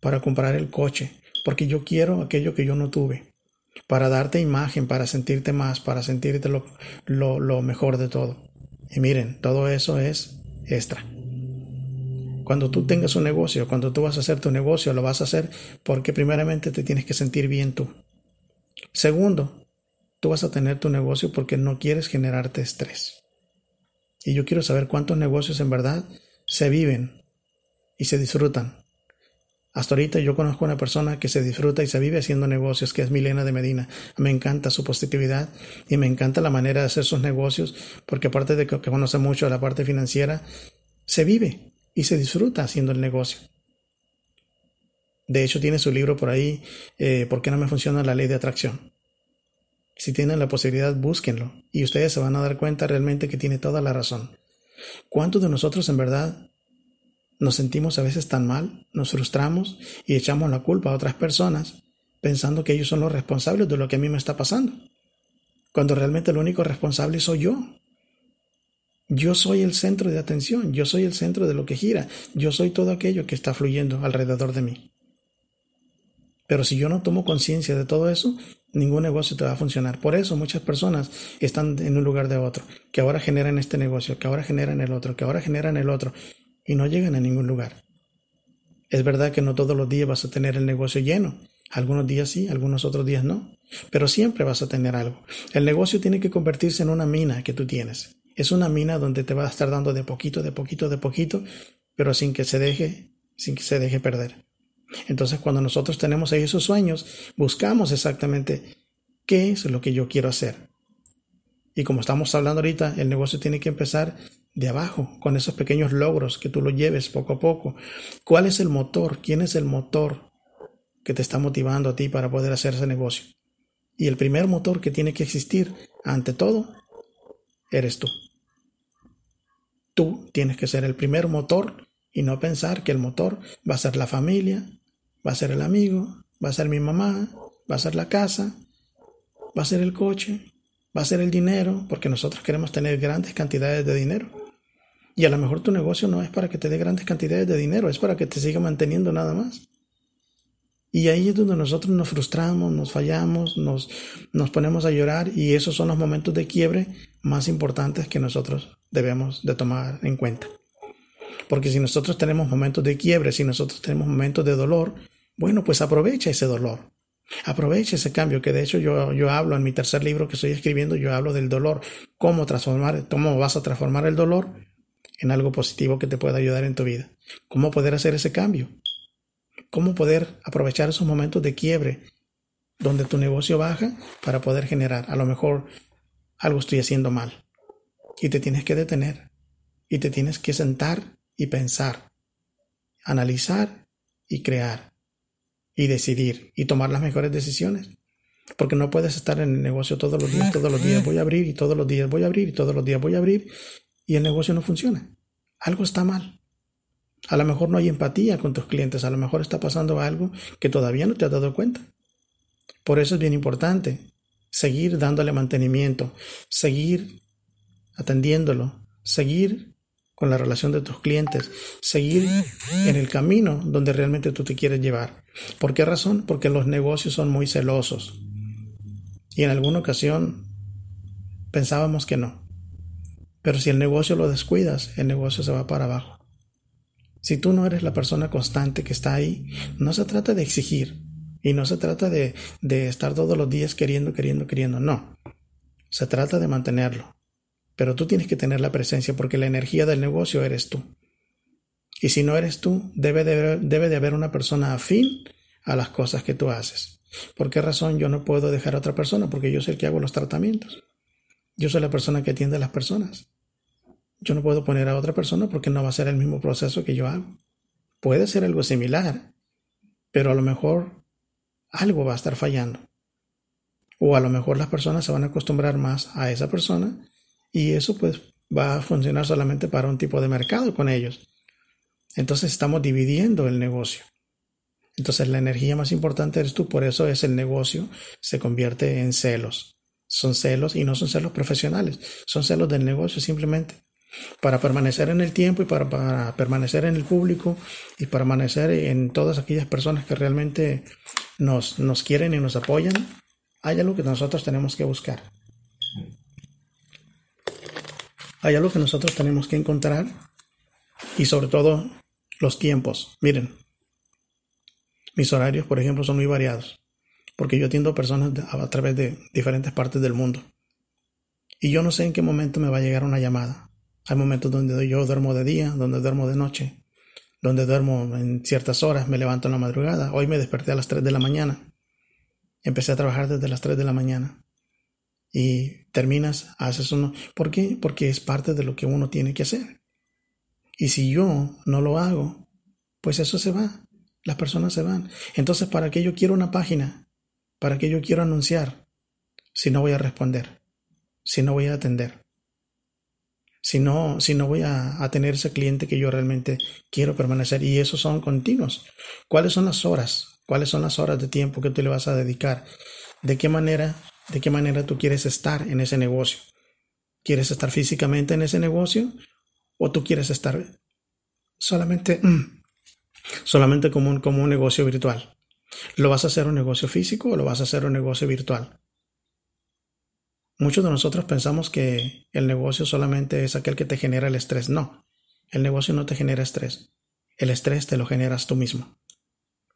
para comprar el coche, porque yo quiero aquello que yo no tuve, para darte imagen, para sentirte más, para sentirte lo, lo, lo mejor de todo. Y miren, todo eso es extra. Cuando tú tengas un negocio, cuando tú vas a hacer tu negocio, lo vas a hacer porque primeramente te tienes que sentir bien tú. Segundo, tú vas a tener tu negocio porque no quieres generarte estrés. Y yo quiero saber cuántos negocios en verdad se viven y se disfrutan. Hasta ahorita yo conozco una persona que se disfruta y se vive haciendo negocios, que es Milena de Medina. Me encanta su positividad y me encanta la manera de hacer sus negocios, porque aparte de que conoce mucho la parte financiera, se vive y se disfruta haciendo el negocio. De hecho, tiene su libro por ahí, eh, ¿Por qué no me funciona la ley de atracción? Si tienen la posibilidad, búsquenlo y ustedes se van a dar cuenta realmente que tiene toda la razón. ¿Cuántos de nosotros en verdad nos sentimos a veces tan mal, nos frustramos y echamos la culpa a otras personas pensando que ellos son los responsables de lo que a mí me está pasando, cuando realmente el único responsable soy yo. Yo soy el centro de atención, yo soy el centro de lo que gira, yo soy todo aquello que está fluyendo alrededor de mí. Pero si yo no tomo conciencia de todo eso, ningún negocio te va a funcionar. Por eso muchas personas están en un lugar de otro, que ahora generan este negocio, que ahora generan el otro, que ahora generan el otro, y no llegan a ningún lugar. Es verdad que no todos los días vas a tener el negocio lleno. Algunos días sí, algunos otros días no. Pero siempre vas a tener algo. El negocio tiene que convertirse en una mina que tú tienes. Es una mina donde te va a estar dando de poquito, de poquito, de poquito, pero sin que se deje, sin que se deje perder. Entonces, cuando nosotros tenemos ahí esos sueños, buscamos exactamente qué es lo que yo quiero hacer. Y como estamos hablando ahorita, el negocio tiene que empezar de abajo, con esos pequeños logros que tú lo lleves poco a poco. ¿Cuál es el motor? ¿Quién es el motor que te está motivando a ti para poder hacer ese negocio? Y el primer motor que tiene que existir, ante todo, eres tú. Tú tienes que ser el primer motor y no pensar que el motor va a ser la familia, va a ser el amigo, va a ser mi mamá, va a ser la casa, va a ser el coche, va a ser el dinero, porque nosotros queremos tener grandes cantidades de dinero. Y a lo mejor tu negocio no es para que te dé grandes cantidades de dinero, es para que te siga manteniendo nada más. Y ahí es donde nosotros nos frustramos, nos fallamos, nos, nos ponemos a llorar y esos son los momentos de quiebre más importantes que nosotros debemos de tomar en cuenta. Porque si nosotros tenemos momentos de quiebre, si nosotros tenemos momentos de dolor, bueno, pues aprovecha ese dolor. Aprovecha ese cambio, que de hecho yo, yo hablo en mi tercer libro que estoy escribiendo, yo hablo del dolor, cómo transformar, cómo vas a transformar el dolor en algo positivo que te pueda ayudar en tu vida. ¿Cómo poder hacer ese cambio? ¿Cómo poder aprovechar esos momentos de quiebre donde tu negocio baja para poder generar? A lo mejor algo estoy haciendo mal y te tienes que detener y te tienes que sentar y pensar, analizar y crear y decidir y tomar las mejores decisiones. Porque no puedes estar en el negocio todos los días, todos los días voy a abrir y todos los días voy a abrir y todos los días voy a abrir y el negocio no funciona. Algo está mal. A lo mejor no hay empatía con tus clientes, a lo mejor está pasando algo que todavía no te has dado cuenta. Por eso es bien importante seguir dándole mantenimiento, seguir atendiéndolo, seguir con la relación de tus clientes, seguir en el camino donde realmente tú te quieres llevar. ¿Por qué razón? Porque los negocios son muy celosos. Y en alguna ocasión pensábamos que no. Pero si el negocio lo descuidas, el negocio se va para abajo. Si tú no eres la persona constante que está ahí, no se trata de exigir y no se trata de, de estar todos los días queriendo, queriendo, queriendo. No. Se trata de mantenerlo. Pero tú tienes que tener la presencia porque la energía del negocio eres tú. Y si no eres tú, debe de, haber una persona afín a las cosas que tú haces. ¿Por qué razón yo no puedo dejar a otra persona? Porque yo soy el que hago los tratamientos. Yo soy la persona que atiende a las personas. Yo no puedo poner a otra persona porque no va a ser el mismo proceso que yo hago. Puede ser algo similar, pero a lo mejor algo va a estar fallando. O a lo mejor las personas se van a acostumbrar más a esa persona y eso pues va a funcionar solamente para un tipo de mercado con ellos. Entonces estamos dividiendo el negocio. Entonces la energía más importante eres tú, por eso es el negocio, se convierte en celos. Son celos y no son celos profesionales, son celos del negocio simplemente. Para permanecer en el tiempo y para, para permanecer en el público y permanecer en todas aquellas personas que realmente nos, nos quieren y nos apoyan, hay algo que nosotros tenemos que buscar. Hay algo que nosotros tenemos que encontrar y sobre todo los tiempos. Miren, mis horarios, por ejemplo, son muy variados porque yo atiendo personas a través de diferentes partes del mundo. Y yo no sé en qué momento me va a llegar una llamada. Hay momentos donde yo duermo de día, donde duermo de noche, donde duermo en ciertas horas, me levanto en la madrugada. Hoy me desperté a las 3 de la mañana. Empecé a trabajar desde las 3 de la mañana. Y terminas, haces uno. ¿Por qué? Porque es parte de lo que uno tiene que hacer. Y si yo no lo hago, pues eso se va. Las personas se van. Entonces, ¿para qué yo quiero una página? ¿Para qué yo quiero anunciar? Si no voy a responder, si no voy a atender, si no, si no voy a, a tener ese cliente que yo realmente quiero permanecer. Y esos son continuos. ¿Cuáles son las horas? ¿Cuáles son las horas de tiempo que tú le vas a dedicar? ¿De qué manera, de qué manera tú quieres estar en ese negocio? ¿Quieres estar físicamente en ese negocio? ¿O tú quieres estar solamente, solamente como un, como un negocio virtual? ¿Lo vas a hacer un negocio físico o lo vas a hacer un negocio virtual? Muchos de nosotros pensamos que el negocio solamente es aquel que te genera el estrés. No, el negocio no te genera estrés. El estrés te lo generas tú mismo.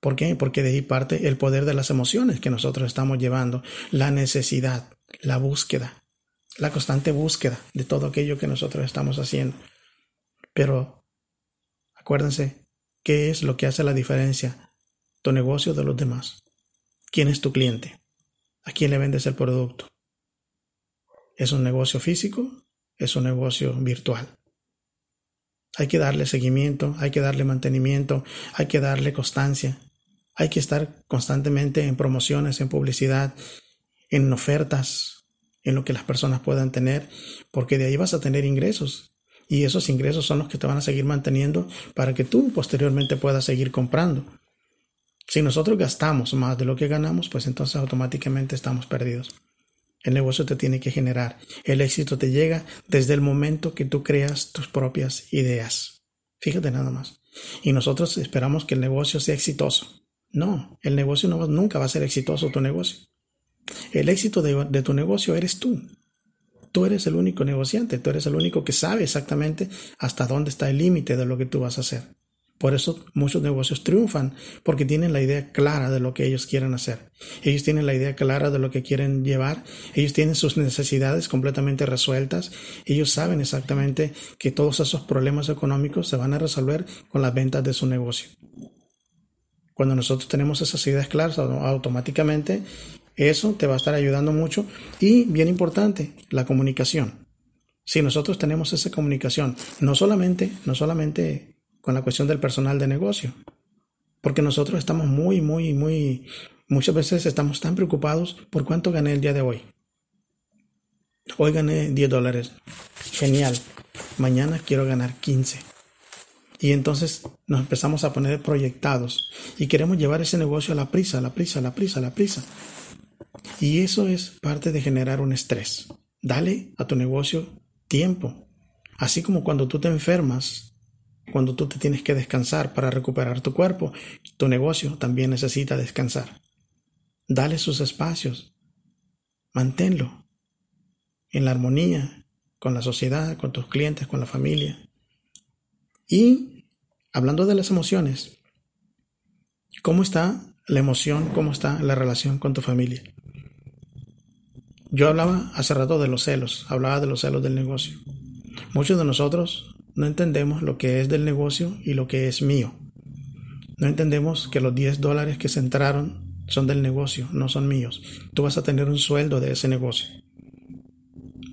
¿Por qué? Porque de ahí parte el poder de las emociones que nosotros estamos llevando, la necesidad, la búsqueda, la constante búsqueda de todo aquello que nosotros estamos haciendo. Pero acuérdense, ¿qué es lo que hace la diferencia? Tu negocio de los demás. ¿Quién es tu cliente? ¿A quién le vendes el producto? ¿Es un negocio físico? ¿Es un negocio virtual? Hay que darle seguimiento, hay que darle mantenimiento, hay que darle constancia, hay que estar constantemente en promociones, en publicidad, en ofertas, en lo que las personas puedan tener, porque de ahí vas a tener ingresos. Y esos ingresos son los que te van a seguir manteniendo para que tú posteriormente puedas seguir comprando. Si nosotros gastamos más de lo que ganamos, pues entonces automáticamente estamos perdidos. El negocio te tiene que generar. El éxito te llega desde el momento que tú creas tus propias ideas. Fíjate nada más. Y nosotros esperamos que el negocio sea exitoso. No, el negocio nunca va a ser exitoso tu negocio. El éxito de tu negocio eres tú. Tú eres el único negociante, tú eres el único que sabe exactamente hasta dónde está el límite de lo que tú vas a hacer. Por eso muchos negocios triunfan, porque tienen la idea clara de lo que ellos quieren hacer. Ellos tienen la idea clara de lo que quieren llevar, ellos tienen sus necesidades completamente resueltas, ellos saben exactamente que todos esos problemas económicos se van a resolver con las ventas de su negocio. Cuando nosotros tenemos esas ideas claras, automáticamente eso te va a estar ayudando mucho y bien importante, la comunicación. Si nosotros tenemos esa comunicación, no solamente, no solamente con la cuestión del personal de negocio. Porque nosotros estamos muy, muy, muy, muchas veces estamos tan preocupados por cuánto gané el día de hoy. Hoy gané 10 dólares. Genial. Mañana quiero ganar 15. Y entonces nos empezamos a poner proyectados y queremos llevar ese negocio a la prisa, a la prisa, a la prisa, a la prisa. Y eso es parte de generar un estrés. Dale a tu negocio tiempo. Así como cuando tú te enfermas, cuando tú te tienes que descansar para recuperar tu cuerpo, tu negocio también necesita descansar. Dale sus espacios. Manténlo en la armonía con la sociedad, con tus clientes, con la familia. Y hablando de las emociones, ¿cómo está la emoción? ¿Cómo está la relación con tu familia? Yo hablaba hace rato de los celos, hablaba de los celos del negocio. Muchos de nosotros no entendemos lo que es del negocio y lo que es mío. No entendemos que los 10 dólares que se entraron son del negocio, no son míos. Tú vas a tener un sueldo de ese negocio.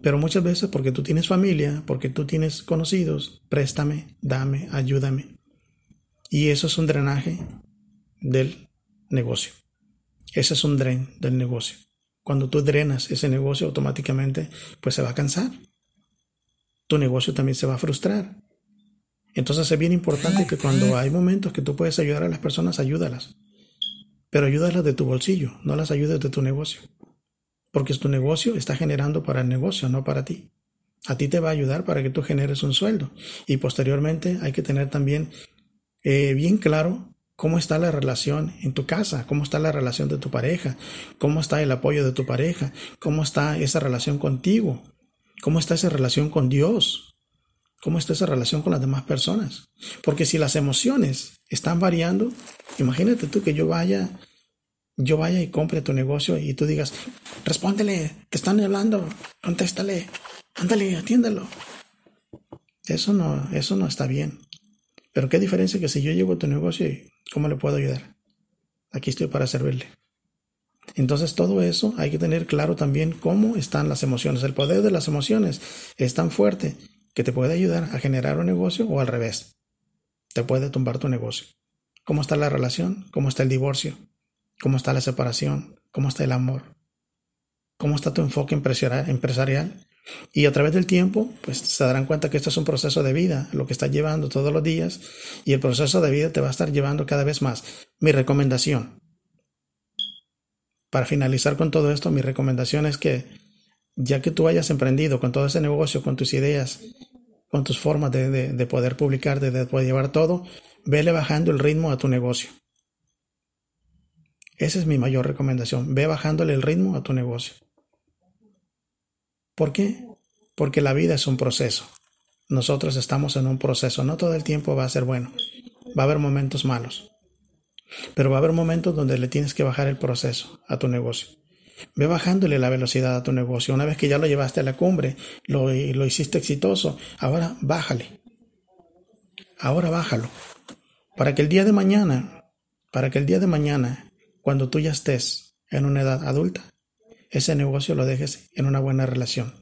Pero muchas veces porque tú tienes familia, porque tú tienes conocidos, préstame, dame, ayúdame. Y eso es un drenaje del negocio. Ese es un dren del negocio. Cuando tú drenas ese negocio automáticamente, pues se va a cansar tu negocio también se va a frustrar. Entonces es bien importante que cuando hay momentos que tú puedes ayudar a las personas, ayúdalas. Pero ayúdalas de tu bolsillo, no las ayudes de tu negocio. Porque tu negocio está generando para el negocio, no para ti. A ti te va a ayudar para que tú generes un sueldo. Y posteriormente hay que tener también eh, bien claro cómo está la relación en tu casa, cómo está la relación de tu pareja, cómo está el apoyo de tu pareja, cómo está esa relación contigo, cómo está esa relación con Dios, cómo está esa relación con las demás personas. Porque si las emociones están variando, imagínate tú que yo vaya, yo vaya y compre tu negocio y tú digas, respóndele, te están hablando, contéstale, ándale, atiéndelo. Eso no, eso no está bien. Pero qué diferencia que si yo llego a tu negocio cómo le puedo ayudar. Aquí estoy para servirle. Entonces todo eso hay que tener claro también cómo están las emociones. El poder de las emociones es tan fuerte que te puede ayudar a generar un negocio o al revés. Te puede tumbar tu negocio. ¿Cómo está la relación? ¿Cómo está el divorcio? ¿Cómo está la separación? ¿Cómo está el amor? ¿Cómo está tu enfoque empresarial? Y a través del tiempo, pues se darán cuenta que esto es un proceso de vida, lo que estás llevando todos los días, y el proceso de vida te va a estar llevando cada vez más. Mi recomendación, para finalizar con todo esto, mi recomendación es que ya que tú hayas emprendido con todo ese negocio, con tus ideas, con tus formas de, poder publicar, de, poder llevar todo, vele bajando el ritmo a tu negocio. Esa es mi mayor recomendación. Ve bajándole el ritmo a tu negocio. ¿Por qué? Porque la vida es un proceso. Nosotros estamos en un proceso. No todo el tiempo va a ser bueno. Va a haber momentos malos. Pero va a haber momentos donde le tienes que bajar el proceso a tu negocio. Ve bajándole la velocidad a tu negocio. Una vez que ya lo llevaste a la cumbre, lo, lo hiciste exitoso, ahora bájale. Ahora bájalo. Para que el día de mañana, para que el día de mañana, cuando tú ya estés en una edad adulta, ese negocio lo dejes en una buena relación.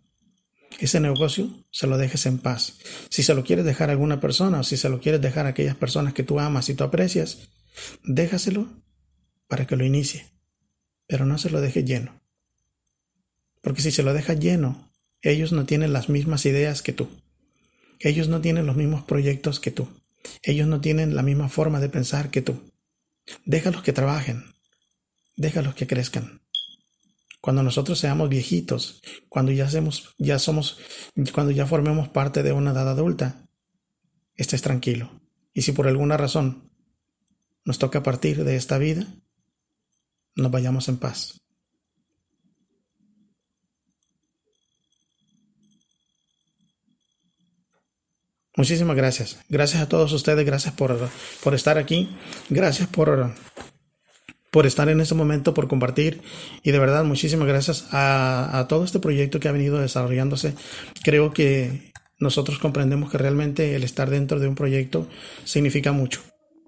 Ese negocio se lo dejes en paz. Si se lo quieres dejar a alguna persona o si se lo quieres dejar a aquellas personas que tú amas y tú aprecias, déjaselo para que lo inicie pero no se lo deje lleno. Porque si se lo deja lleno, ellos no tienen las mismas ideas que tú. Ellos no tienen los mismos proyectos que tú. Ellos no tienen la misma forma de pensar que tú. Déjalos que trabajen. Déjalos que crezcan. Cuando nosotros seamos viejitos, cuando ya, hacemos, ya somos, cuando ya formemos parte de una edad adulta, estés tranquilo. Y si por alguna razón nos toca partir de esta vida, nos vayamos en paz. Muchísimas gracias. Gracias a todos ustedes. Gracias por, por estar aquí. Gracias por, por estar en este momento, por compartir. Y de verdad, muchísimas gracias a, todo este proyecto que ha venido desarrollándose. Creo que nosotros comprendemos que realmente el estar dentro de un proyecto significa mucho.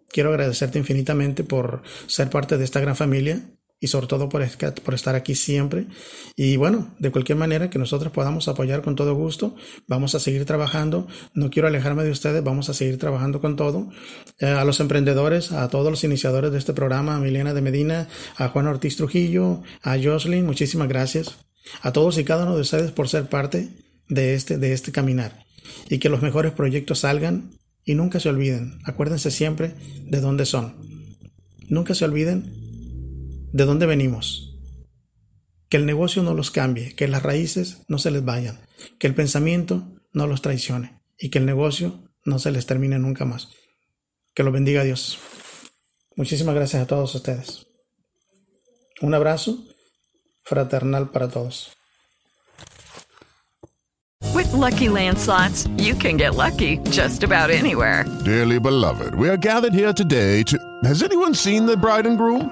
Quiero agradecerte infinitamente por ser parte de esta gran familia y sobre todo por, estar aquí siempre. Y bueno, de cualquier manera que nosotros podamos apoyar con todo gusto, vamos a seguir trabajando. No quiero alejarme de ustedes, vamos a seguir trabajando con todo. Eh, a los emprendedores, a todos los iniciadores de este programa, a Milena de Medina, a Juan Ortiz Trujillo, a Jocelyn, muchísimas gracias. A todos y cada uno de ustedes por ser parte de este, de este caminar. Y que los mejores proyectos salgan y nunca se olviden. Acuérdense siempre de dónde son. Nunca se olviden de dónde venimos. Que el negocio no los cambie, que las raíces no se les vayan, que el pensamiento no los traicione y que el negocio no se les termine nunca más. Que lo bendiga Dios. Muchísimas gracias a todos ustedes. Un abrazo fraternal para todos. With lucky landslots, you can get lucky just about anywhere. Dearly beloved, we are gathered here today to. Has anyone seen the bride and groom?